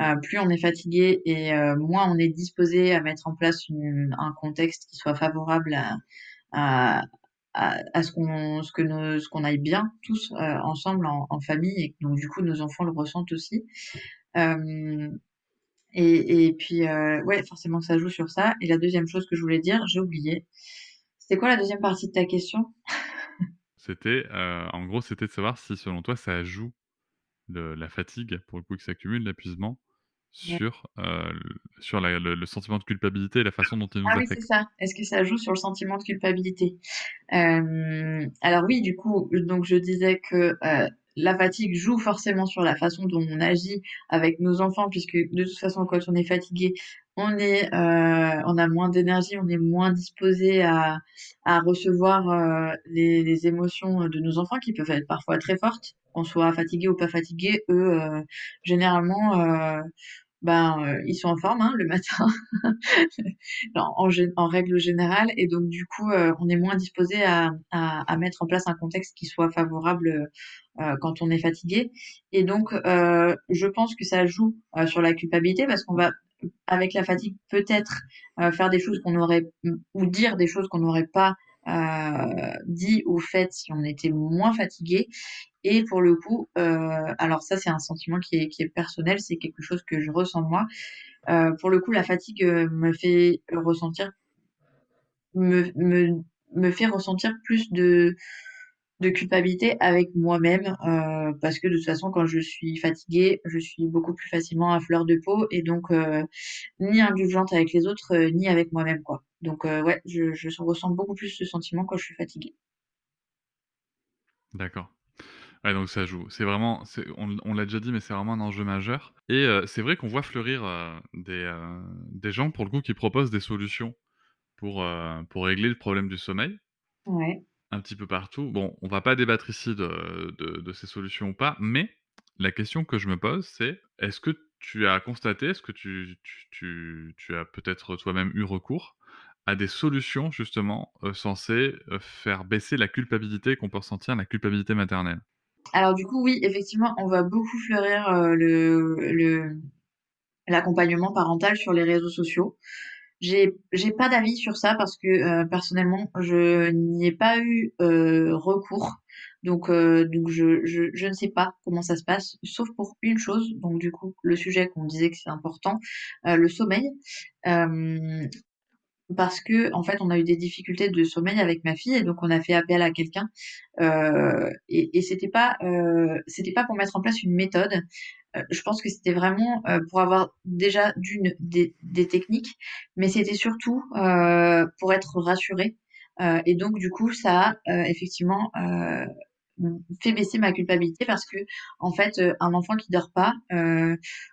euh, plus on est fatigué et euh, moins on est disposé à mettre en place une- un contexte qui soit favorable à, à, à, ce qu'on ce que ce qu'on aille bien tous euh, ensemble en, famille et donc du coup nos enfants le ressentent aussi. Euh, et, et puis, euh, ouais, forcément, ça joue sur ça. Et la deuxième chose que je voulais dire, j'ai oublié. C'était quoi la deuxième partie de ta question? C'était, heu, en gros, c'était de savoir si selon toi ça joue la fatigue, pour le coup, qui s'accumule, l'épuisement. Sur, sur la le le sentiment de culpabilité et la façon dont il Ah nous oui, c'est ça. Est-ce que ça joue sur le sentiment de culpabilité? Euh, alors oui, du coup, donc je disais que euh, la fatigue joue forcément sur la façon dont on agit avec nos enfants, puisque de toute façon, quand on est fatigué, on est, on a moins d'énergie, on est moins disposé à, à recevoir les, les émotions de nos enfants qui peuvent être parfois très fortes, qu'on soit fatigué ou pas fatigué. Eux, généralement, ben, euh, ils sont en forme hein, le matin en, règle générale, et donc du coup, euh, on est moins disposé à, à, mettre en place un contexte qui soit favorable euh, quand on est fatigué. Et donc, je pense que ça joue sur la culpabilité parce qu'on va, avec la fatigue, peut-être faire des choses qu'on aurait ou dire des choses qu'on n'aurait pas dit ou faites si on était moins fatigué. Et pour le coup, euh, alors ça c'est un sentiment qui est, qui est personnel, c'est quelque chose que je ressens moi. Euh, pour le coup, la fatigue euh, me fait ressentir, me, me, me fait ressentir plus de, de culpabilité avec moi-même, euh, parce que de toute façon, quand je suis fatiguée, je suis beaucoup plus facilement à fleur de peau et donc euh, ni indulgente avec les autres, euh, ni avec moi-même, quoi. Donc ouais, je, je ressens beaucoup plus ce sentiment quand je suis fatiguée. D'accord. Ouais, donc ça joue. C'est vraiment, on, on l'a déjà dit, mais c'est vraiment un enjeu majeur. Et c'est vrai qu'on voit fleurir des, des gens, pour le coup, qui proposent des solutions pour, pour régler le problème du sommeil, Ouais. Un petit peu partout. Bon, on va pas débattre ici de, ces solutions ou pas, mais la question que je me pose, c'est est-ce que tu as constaté, est-ce que tu, as peut-être toi-même eu recours à des solutions, justement, euh, censées euh, faire baisser la culpabilité qu'on peut ressentir, la culpabilité maternelle? Alors du coup, oui, effectivement, on va beaucoup fleurir euh, l'accompagnement parental sur les réseaux sociaux. J'ai, pas d'avis sur ça parce que euh, personnellement, je n'y ai pas eu euh, recours. Donc, euh, donc je, je, ne sais pas comment ça se passe, sauf pour une chose. Donc, du coup, le sujet qu'on disait que c'est important, le sommeil. Parce que en fait on a eu des difficultés de sommeil avec ma fille et donc on a fait appel à quelqu'un et, et c'était pas c'était pas pour mettre en place une méthode je pense que c'était vraiment pour avoir déjà d'une des, techniques, mais c'était surtout pour être rassurée. et donc du coup, ça a effectivement fait baisser ma culpabilité parce que en fait un enfant qui dort pas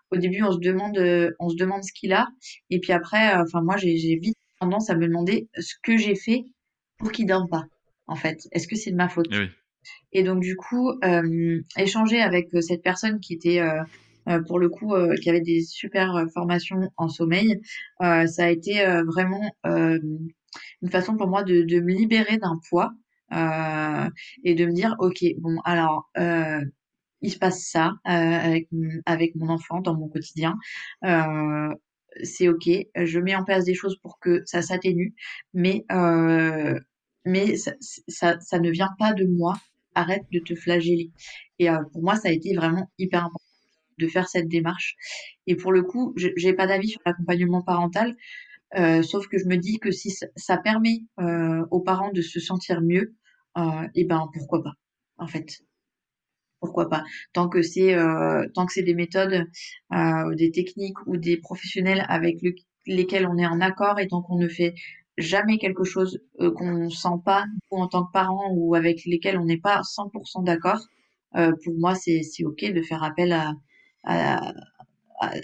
au début on se demande on se demande ce qu'il a. Et puis après enfin moi j'ai vite tendance à me demander ce que j'ai fait pour qu'il dorme pas en fait. Est-ce que c'est de ma faute? Eh et donc du coup échanger avec cette personne qui était pour le coup qui avait des super formations en sommeil ça a été vraiment une façon pour moi de, de me libérer d'un poids euh, et de me dire ok bon alors euh, il se passe ça euh, avec avec mon enfant dans mon quotidien c'est ok je mets en place des choses pour que ça s'atténue mais mais ça, ça, ça, ne vient pas de moi arrête de te flageller. Et pour moi ça a été vraiment hyper important de faire cette démarche. Et pour le coup j'ai pas d'avis sur l'accompagnement parental euh, sauf que je me dis que si ça permet euh, aux parents de se sentir mieux, euh, et ben pourquoi pas en fait. Pourquoi pas. Tant que c'est euh, tant que c'est des méthodes euh, des techniques ou des professionnels avec lesquels on est en accord et tant qu'on ne fait jamais quelque chose euh, qu'on sent pas ou en tant que parent ou avec lesquels on n'est pas 100% d'accord euh, pour moi c'est ok de faire appel à, à,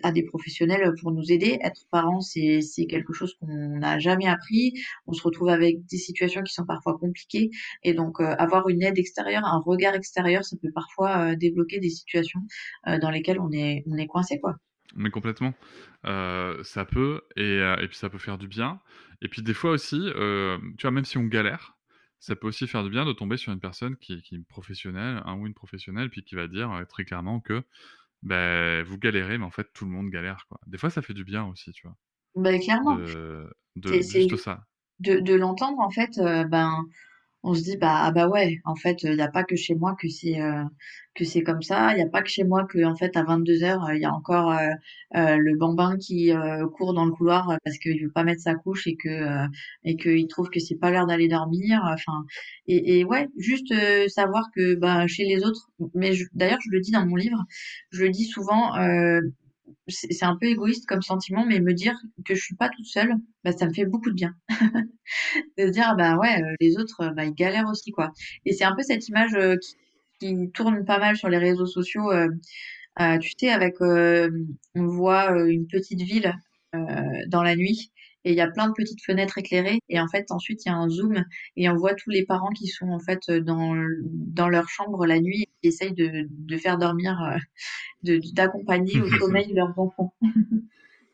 à, des professionnels pour nous aider. Être parent, c'est quelque chose qu'on n'a jamais appris. On se retrouve avec des situations qui sont parfois compliquées. Et donc, euh, avoir une aide extérieure, un regard extérieur, ça peut parfois euh, débloquer des situations euh, dans lesquelles on est, on est coincé, quoi. Mais complètement. ça peut, et, et, puis ça peut faire du bien. Et puis des fois aussi, tu vois, même si on galère, ça peut aussi faire du bien de tomber sur une personne qui, qui est professionnelle, un ou une professionnelle, puis qui va dire très clairement que ben vous galérez, mais en fait, tout le monde galère, quoi. Des fois, ça fait du bien aussi, tu vois? Ben clairement. De de juste ça. de de l'entendre, en fait, ben on se dit bah ah bah ouais en fait il n'y a pas que chez moi que c'est euh, que c'est comme ça. Il n'y a pas que chez moi que en fait à 22 heures il y a encore euh, euh, le bambin qui court dans le couloir parce qu'il veut pas mettre sa couche et que et qu'il trouve que c'est pas l'heure d'aller dormir enfin. Et, et ouais juste savoir que bah chez les autres mais d'ailleurs je le dis dans mon livre je le dis souvent c'est un peu égoïste comme sentiment, mais me dire que je suis pas toute seule, bah, ça me fait beaucoup de bien. de dire, bah ouais, euh, les autres, bah, ils galèrent aussi, quoi. Et c'est un peu cette image euh, qui, tourne pas mal sur les réseaux sociaux. Euh, euh tu sais, avec, on voit une petite ville dans la nuit et il y a plein de petites fenêtres éclairées et en fait ensuite il y a un zoom et on voit tous les parents qui sont en fait dans dans leur chambre la nuit et qui essayent de, de faire dormir de d'accompagner au sommeil leurs enfants. ben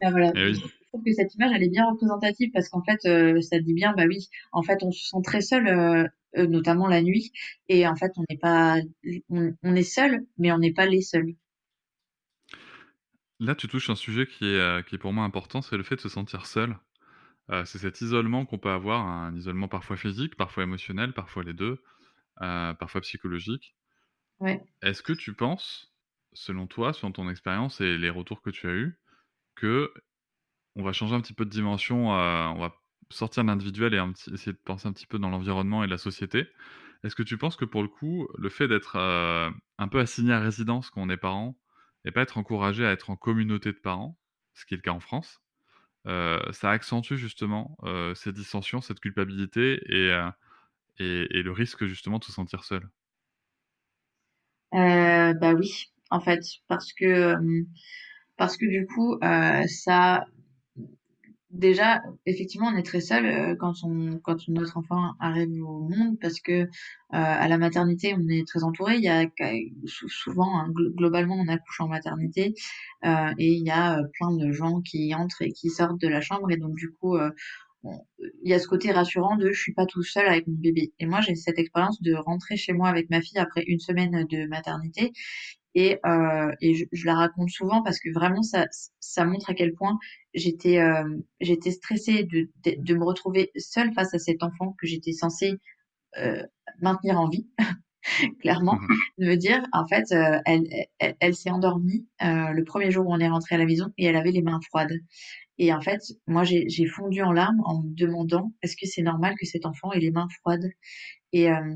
voilà. Eh je trouve que cette image elle est bien représentative parce qu'en fait euh, ça dit bien bah oui en fait on se sent très seul euh, euh, notamment la nuit et en fait on n'est pas on, on, est seul mais on n'est pas les seuls. Là tu touches un sujet qui est qui est pour moi important c'est le fait de se sentir seul. Euh, c'est cet isolement qu'on peut avoir, un isolement parfois physique, parfois émotionnel, parfois les deux, euh, parfois psychologique. Ouais. Est-ce que tu penses, selon toi, selon ton expérience et les retours que tu as eus, que on va changer un petit peu de dimension, euh, on va sortir de l'individuel et essayer de penser un petit peu dans l'environnement et la société? Est-ce que tu penses que pour le coup, le fait d'être un peu assigné à résidence quand on est parent et pas être encouragé à être en communauté de parents, ce qui est le cas en France, ça accentue justement euh, ces dissensions, cette culpabilité et, et, et, le risque justement de se sentir seul. bah oui, en fait, parce que parce que du coup, ça déjà, effectivement, on est très seul euh, quand on quand notre enfant arrive au monde parce que euh, à la maternité, on est très entouré. Il y a souvent, hein, globalement, on accouche en maternité euh, et il y a plein de gens qui entrent et qui sortent de la chambre et donc du coup, il y a ce côté rassurant de je suis pas tout seul avec mon bébé. Et moi, j'ai cette expérience de rentrer chez moi avec ma fille après une semaine de maternité et, euh, et je, je, la raconte souvent parce que vraiment ça, ça montre à quel point j'étais euh, j'étais stressée de, de, de, me retrouver seule face à cet enfant que j'étais censée euh, maintenir en vie clairement mmh de me dire en fait euh, elle, elle, elle s'est endormie euh, le premier jour où on est rentré à la maison et elle avait les mains froides. Et en fait moi j'ai fondu en larmes en me demandant est-ce que c'est normal que cet enfant ait les mains froides? Et euh,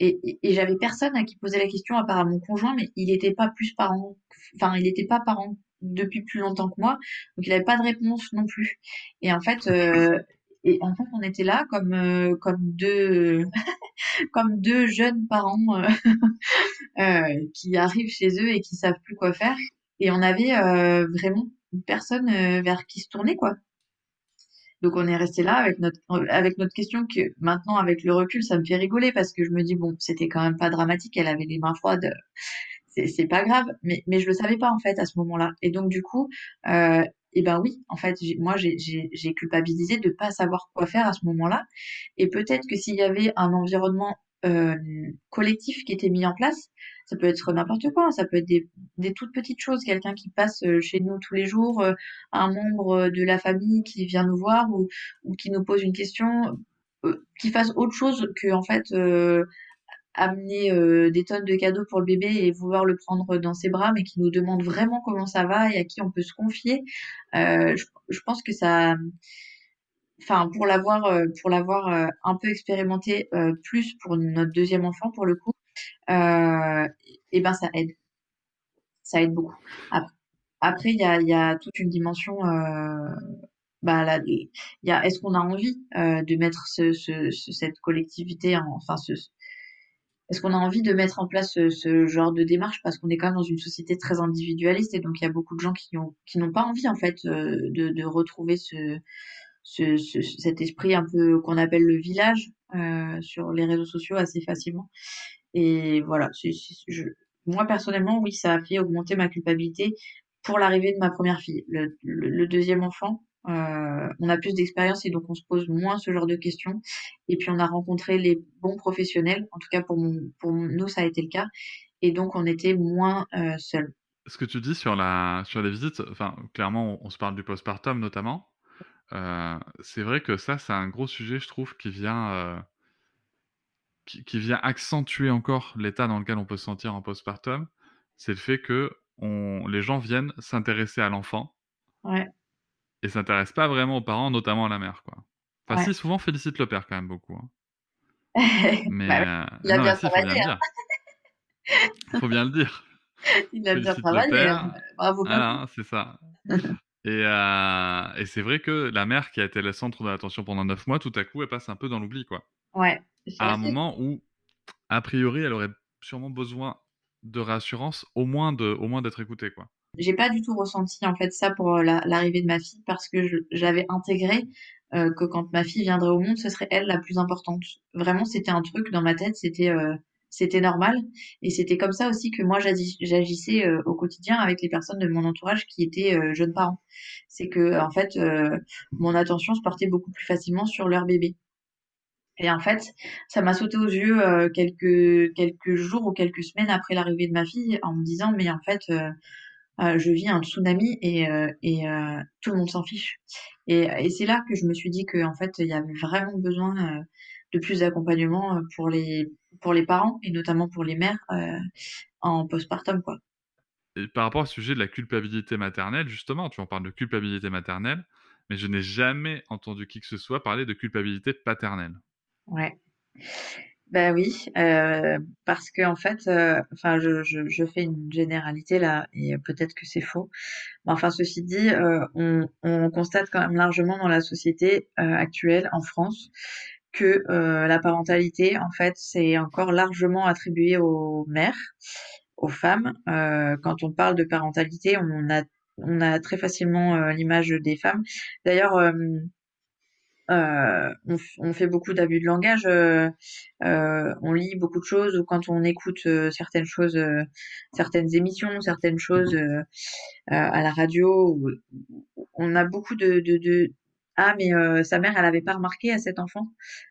et, et, j'avais personne à qui poser la question à part à mon conjoint, mais il n'était pas plus parent, enfin, il n'était pas parent depuis plus longtemps que moi, donc il n'avait pas de réponse non plus. Et en fait, euh, et en fait, on était là comme euh, comme deux comme deux jeunes parents euh, euh, qui arrivent chez eux et qui savent plus quoi faire. Et on avait vraiment une personne vers qui se tourner quoi. Donc on est resté là avec notre question que maintenant avec le recul ça me fait rigoler parce que je me dis bon c'était quand même pas dramatique. Elle avait les mains froides. C'est pas grave. Mais mais je le savais pas en fait à ce moment-là. Et donc du coup euh, et ben oui en fait moi j'ai culpabilisé de pas savoir quoi faire à ce moment-là. Et peut-être que s'il y avait un environnement euh, collectif qui était mis en place. Ça peut être n'importe quoi, ça peut être des, des toutes petites choses, quelqu'un qui passe euh, chez nous tous les jours, euh, un membre de la famille qui vient nous voir ou, ou qui nous pose une question, qui fasse autre chose que en fait amener des tonnes de cadeaux pour le bébé et vouloir le prendre dans ses bras, mais qui nous demande vraiment comment ça va et à qui on peut se confier. Je, je, pense que ça enfin pour l'avoir euh, pour l'avoir euh, un peu expérimenté euh, plus pour notre deuxième enfant pour le coup et ben ça aide. Ça aide beaucoup. Après il y a toute une dimension bah là y a est-ce qu'on a envie de mettre ce, ce, cette collectivité en, enfin ce est-ce qu'on a envie de mettre en place ce, genre de démarche? Parce qu'on est quand même dans une société très individualiste et donc il y a beaucoup de gens qui ont qui n'ont pas envie en fait de retrouver ce ce, cet esprit un peu qu'on appelle le village euh, sur les réseaux sociaux assez facilement. Et voilà, moi personnellement, oui, ça a fait augmenter ma culpabilité pour l'arrivée de ma première fille. Le, deuxième enfant, euh, on a plus d'expérience et donc on se pose moins ce genre de questions. Et puis on a rencontré les bons professionnels. En tout cas pour nous, ça a été le cas. Et donc on était moins euh, seuls. Ce que tu dis sur la sur les visites, enfin clairement on, on se parle du postpartum notamment. Euh, c'est vrai que ça, c'est un gros sujet, je trouve, qui vient, euh, qui, vient accentuer encore l'état dans lequel on peut se sentir en postpartum. C'est le fait que on, les gens viennent s'intéresser à l'enfant ouais. et s'intéressent pas vraiment aux parents, notamment à la mère, quoi. Enfin, si, souvent félicite le père quand même beaucoup. Hein. Mais bah il a bien travaillé. Il faut bien le dire. Il a bien travaillé. Bravo. Ah, c'est ça. Et, euh, et c'est vrai que la mère qui a été le centre de l'attention pendant neuf mois, tout à coup, elle passe un peu dans l'oubli, quoi. Ouais. À un moment où, a priori, elle aurait sûrement besoin de réassurance, au moins de, au moins d'être écoutée, quoi. J'ai pas du tout ressenti en fait ça pour euh, l'arrivée de ma fille parce que j'avais intégré euh, que quand ma fille viendrait au monde, ce serait elle la plus importante. Vraiment, c'était un truc dans ma tête, c'était euh, c'était normal. Et c'était comme ça aussi que moi j'agissais euh, au quotidien avec les personnes de mon entourage qui étaient euh, jeunes parents. C'est que en fait, euh, mon attention se portait beaucoup plus facilement sur leur bébé. Et en fait, ça m'a sauté aux yeux quelques quelques jours ou quelques semaines après l'arrivée de ma fille en me disant mais en fait je vis un tsunami et, et tout le monde s'en fiche. Et, et c'est là que je me suis dit que en fait il y avait vraiment besoin de plus d'accompagnement pour les pour les parents et notamment pour les mères euh, en postpartum quoi. Et par rapport au sujet de la culpabilité maternelle, justement, tu en parles de culpabilité maternelle, mais je n'ai jamais entendu qui que ce soit parler de culpabilité paternelle. Ouais. Ben oui, euh, parce que en fait, euh, enfin, je, je, je, fais une généralité là, et peut-être que c'est faux. Mais enfin, ceci dit, euh, on, on, constate quand même largement dans la société actuelle en France que euh, la parentalité, en fait, c'est encore largement attribué aux mères, aux femmes. Euh, quand on parle de parentalité, on a, on a très facilement euh, l'image des femmes. D'ailleurs, on, on, fait beaucoup d'abus de langage, on lit beaucoup de choses, ou quand on écoute certaines choses, certaines émissions, certaines choses à la radio, on a beaucoup de, de, de ah mais euh, sa mère elle avait pas remarqué à cet enfant.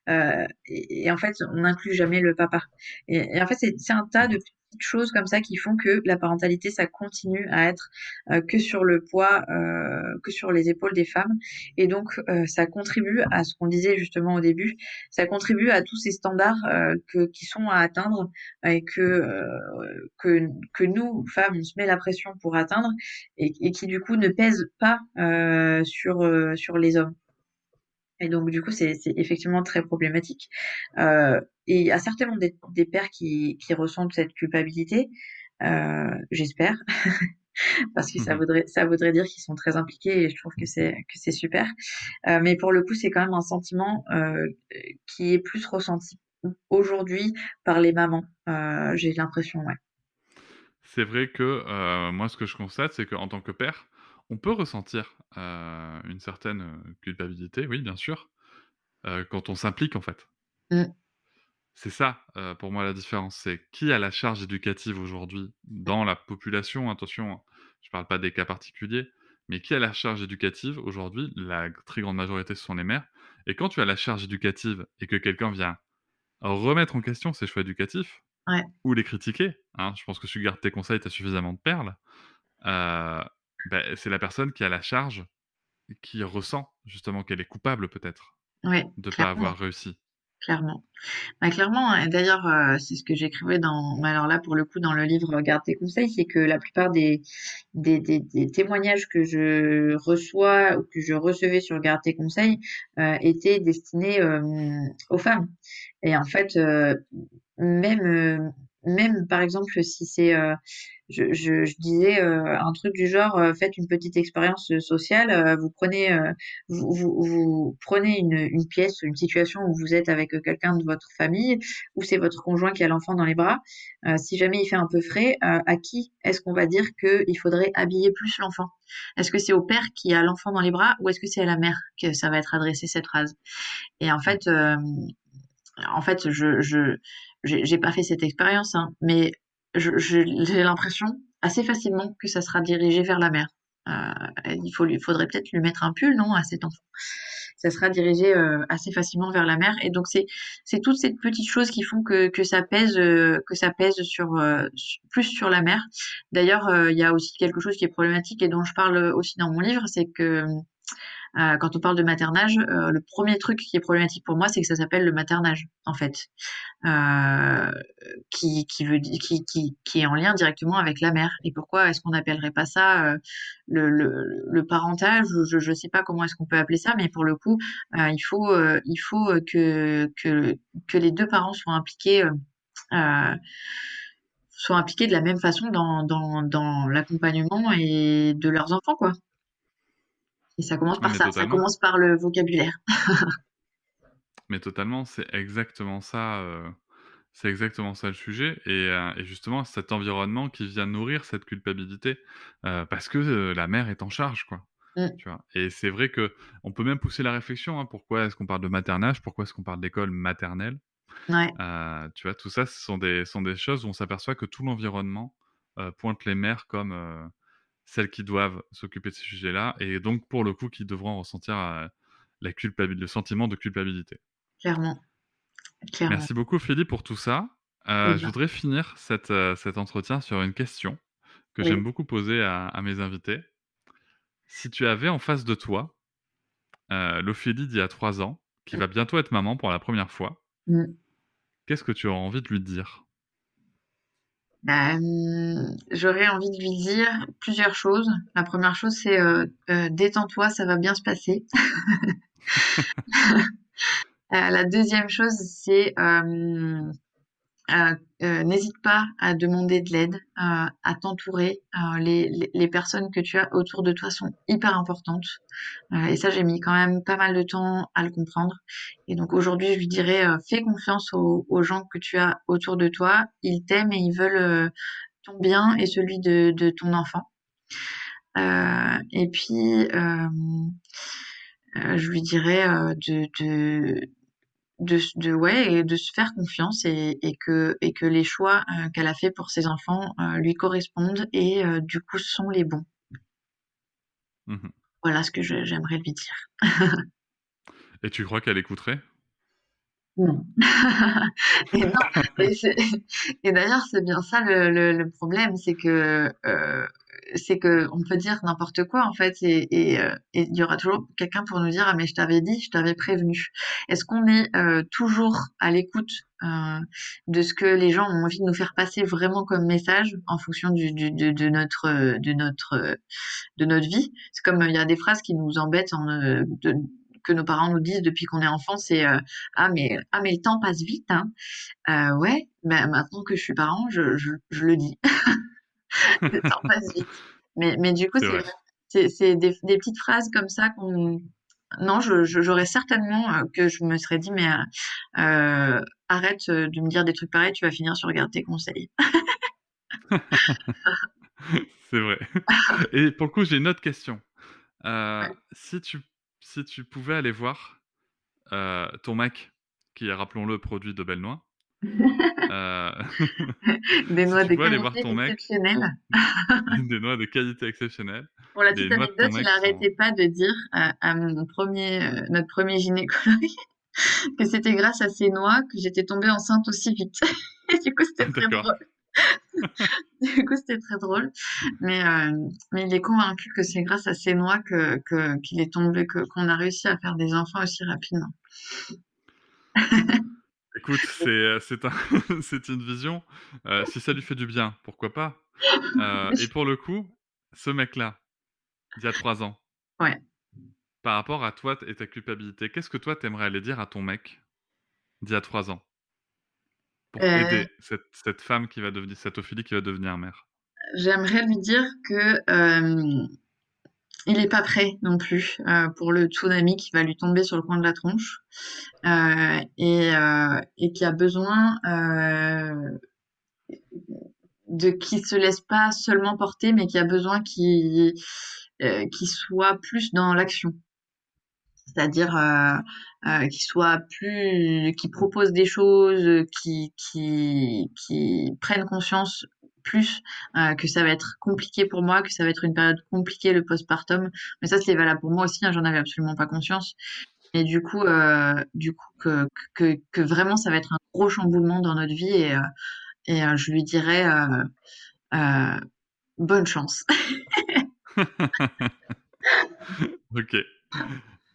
Euh, et, en fait on n'inclut jamais le papa. Et, en fait c'est un tas de choses comme ça qui font que la parentalité ça continue à être euh, que sur le poids que sur les épaules des femmes. Et donc ça contribue à ce qu'on disait justement au début ça contribue à tous ces standards que, qui sont à atteindre et que, que que nous femmes on se met la pression pour atteindre et, et qui du coup ne pèsent pas sur sur les hommes Et donc, du coup, c'est effectivement très problématique. Euh, et il y a certainement des, des pères qui, qui ressentent cette culpabilité, euh, j'espère, parce que ça Mhm. voudrait, ça voudrait dire qu'ils sont très impliqués et je trouve que c'est super. Euh, mais pour le coup, c'est quand même un sentiment qui est plus ressenti aujourd'hui par les mamans. J'ai l'impression, ouais. C'est vrai que moi, ce que je constate, c'est qu'en tant que père, on peut ressentir euh, une certaine culpabilité, oui, bien sûr, euh, quand on s'implique, en fait. Mm. C'est ça, euh, pour moi, la différence. C'est qui a la charge éducative aujourd'hui dans la population? Attention, je parle pas des cas particuliers, mais qui a la charge éducative aujourd'hui? La très grande majorité, ce sont les mères. Et quand tu as la charge éducative et que quelqu'un vient remettre en question ses choix éducatifs Ouais. ou les critiquer, hein, je pense que si tu gardes tes conseils, tu as suffisamment de perles, euh, ben, c'est la personne qui a la charge, qui ressent justement qu'elle est coupable peut-être Ouais, de ne pas avoir réussi. Clairement. Bah, clairement, et d'ailleurs, euh, c'est ce que j'écrivais dans, bah, alors là, pour le coup, dans le livre Garde tes conseils, c'est que la plupart des, des, des, des témoignages que je reçois ou que je recevais sur Garde tes conseils euh, étaient destinés euh, aux femmes. Et en fait, même, même par exemple, si c'est, euh, je, disais euh, un truc du genre, euh, faites une petite expérience sociale, vous prenez, vous, prenez une, une pièce, une situation où vous êtes avec quelqu'un de votre famille, ou c'est votre conjoint qui a l'enfant dans les bras. Si jamais il fait un peu frais, à qui est-ce qu'on va dire qu'il faudrait habiller plus l'enfant? Est-ce que c'est au père qui a l'enfant dans les bras, ou est-ce que c'est à la mère que ça va être adressé cette phrase? Et en fait, en fait, je, j'ai pas fait cette expérience, hein, mais j'ai l'impression assez facilement que ça sera dirigé vers la mère. Euh, il faut, lui- faudrait peut-être lui mettre un pull, non, à cet enfant. Ça sera dirigé euh, assez facilement vers la mère, et donc c'est, toutes ces petites choses qui font que, que ça pèse, euh, que ça pèse sur, euh, plus sur la mère. D'ailleurs, euh, il y a aussi quelque chose qui est problématique et dont je parle aussi dans mon livre, c'est que euh, quand on parle de maternage, euh, le premier truc qui est problématique pour moi, c'est que ça s'appelle le maternage, en fait, euh, qui, qui veut qui, qui, qui est en lien directement avec la mère. Et pourquoi est-ce qu'on n'appellerait pas ça le, le, le parentage Je je sais pas comment est-ce qu'on peut appeler ça, mais pour le coup, il faut il faut que que que les deux parents soient impliqués. impliqués de la même façon dans, dans, dans l'accompagnement et de leurs enfants, quoi. Et ça commence par mais ça, ça commence par le vocabulaire. Mais totalement, c'est exactement ça. euh, c'est exactement ça le sujet. Et, euh, et justement, cet environnement qui vient nourrir cette culpabilité, euh, parce que euh, la mère est en charge, quoi. Mm. Tu vois? Et c'est vrai que on peut même pousser la réflexion. hein, pourquoi est-ce qu'on parle de maternage? Pourquoi est-ce qu'on parle d'école maternelle? Ouais, Tu vois, tout ça, ce sont des, sont des choses où on s'aperçoit que tout l'environnement pointe les mères comme celles qui doivent s'occuper de ces sujets-là, et donc pour le coup, qui devront ressentir euh, la culpabilité, le sentiment de culpabilité. clairement. Clairement. Merci beaucoup Philippe pour tout ça. Euh, Eh je voudrais finir cette, euh, cet entretien sur une question que Oui. j'aime beaucoup poser à, à mes invités. Si tu avais en face de toi l'Ophélie d'il y a trois ans, qui va bientôt être maman pour la première fois, Mm. qu'est-ce que tu auras envie de lui dire? Hum, j'aurais envie de lui dire plusieurs choses. La première chose, c'est euh, euh, détends-toi, ça va bien se passer. Euh, la deuxième chose, c'est euh, n'hésite pas à demander de l'aide, euh, à t'entourer. Euh, les, les, les personnes que tu as autour de toi sont hyper importantes. Euh, et ça, j'ai mis quand même pas mal de temps à le comprendre. Et donc aujourd'hui, je lui dirais, euh, fais confiance aux, aux gens que tu as autour de toi. Ils t'aiment et ils veulent ton bien et celui de, de ton enfant. Et puis, je lui dirais de, de, de, de, ouais, et de se faire confiance et, et que, et que les choix euh, qu'elle a fait pour ses enfants euh, lui correspondent et euh, du coup sont les bons. Mhm. Voilà ce que j'aimerais lui dire. Et tu crois qu'elle écouterait? Non. et non, et, c'est- et d'ailleurs, c'est bien ça le, le, le problème, c'est que euh, c'est que on peut dire n'importe quoi en fait, et euh, il y aura toujours quelqu'un pour nous dire ah mais je t'avais dit, je t'avais prévenu. Est-ce qu'on est euh, toujours à l'écoute euh, de ce que les gens ont envie de nous faire passer vraiment comme message en fonction du, du de, de notre euh, de notre euh, de notre vie? C'est comme euh, il y a des phrases qui nous embêtent en, euh, que nos parents nous disent depuis qu'on est enfant, c'est ah mais ah mais le temps passe vite, hein. Euh, ouais, mais maintenant que je suis parent, je, je, je le dis. passe vite. Mais mais du coup c'est c'est des, des petites phrases comme ça qu'on non, j'aurais certainement euh, que je me serais dit, mais euh, arrête de me dire des trucs pareils, tu vas finir sur regarder tes conseils. c'est vrai. Et pour le coup, j'ai une autre question. Euh, si, tu, si tu pouvais aller voir ton mec, qui est, rappelons-le, produit de Belle Noix, des noix de qualité exceptionnelle. des noix de qualité exceptionnelle. Pour la petite anecdote, il n'arrêtait pas de dire à, mon premier, euh, notre premier gynécologue que c'était grâce à ces noix que j'étais tombée enceinte aussi vite. du coup, c'était très drôle. du coup, c'était très drôle. Mais, euh, mais il est convaincu que c'est grâce à ces noix que, qu'il est tombé, que, qu'on a réussi à faire des enfants aussi rapidement. Écoute, c'est, euh, c'est, un, c'est une vision. Euh, si ça lui fait du bien, pourquoi pas? Euh, Et pour le coup, ce mec-là, il y a trois ans, ouais. par rapport à toi et ta culpabilité, qu'est-ce que toi t'aimerais aller dire à ton mec d'il y a trois ans? Pour aider cette, cette, femme qui va devenir, cette Ophélie qui va devenir mère J'aimerais lui dire que il n'est pas prêt non plus euh, pour le tsunami qui va lui tomber sur le coin de la tronche euh, et, euh, et qui a besoin de qui se laisse pas seulement porter mais qui a besoin qui qui soit plus dans l'action. C'est-à-dire euh, qui soit plus qui propose des choses qui qui qui prennent conscience plus euh, que ça va être compliqué pour moi, que ça va être une période compliquée le postpartum. Mais ça, c'est valable pour moi aussi. Hein, J'en avais absolument pas conscience. Et du coup, euh, du coup, que, que, que, vraiment, ça va être un gros chamboulement dans notre vie. Et, euh, et je lui dirais bonne chance. ok.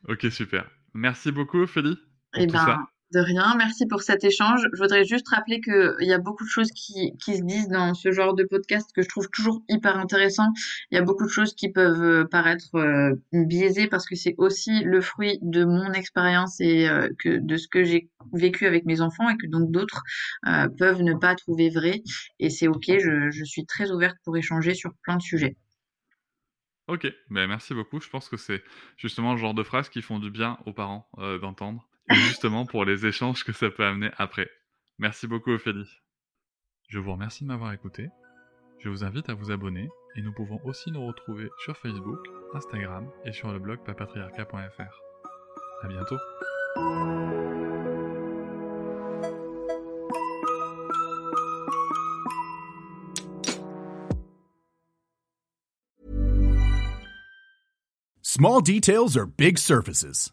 Ok, super. Merci beaucoup, Ophélie. Pour eh ben, ça. De rien, merci pour cet échange. Je voudrais juste rappeler qu'il y a beaucoup de choses qui, qui se disent dans ce genre de podcast que je trouve toujours hyper intéressant. Il y a beaucoup de choses qui peuvent euh, paraître euh, biaisées parce que c'est aussi le fruit de mon expérience et euh, de ce que j'ai vécu avec mes enfants et que donc d'autres peuvent ne pas trouver vrai. Et c'est ok, je, je suis très ouverte pour échanger sur plein de sujets. Ok, ben merci beaucoup. Je pense que c'est justement le genre de phrases qui font du bien aux parents d'entendre justement pour les échanges que ça peut amener après. Merci beaucoup Ophélie. Je vous remercie de m'avoir écouté. Je vous invite à vous abonner et nous pouvons aussi nous retrouver sur Facebook, Instagram et sur le blog papatriarca.fr. À bientôt. Small details are big surfaces.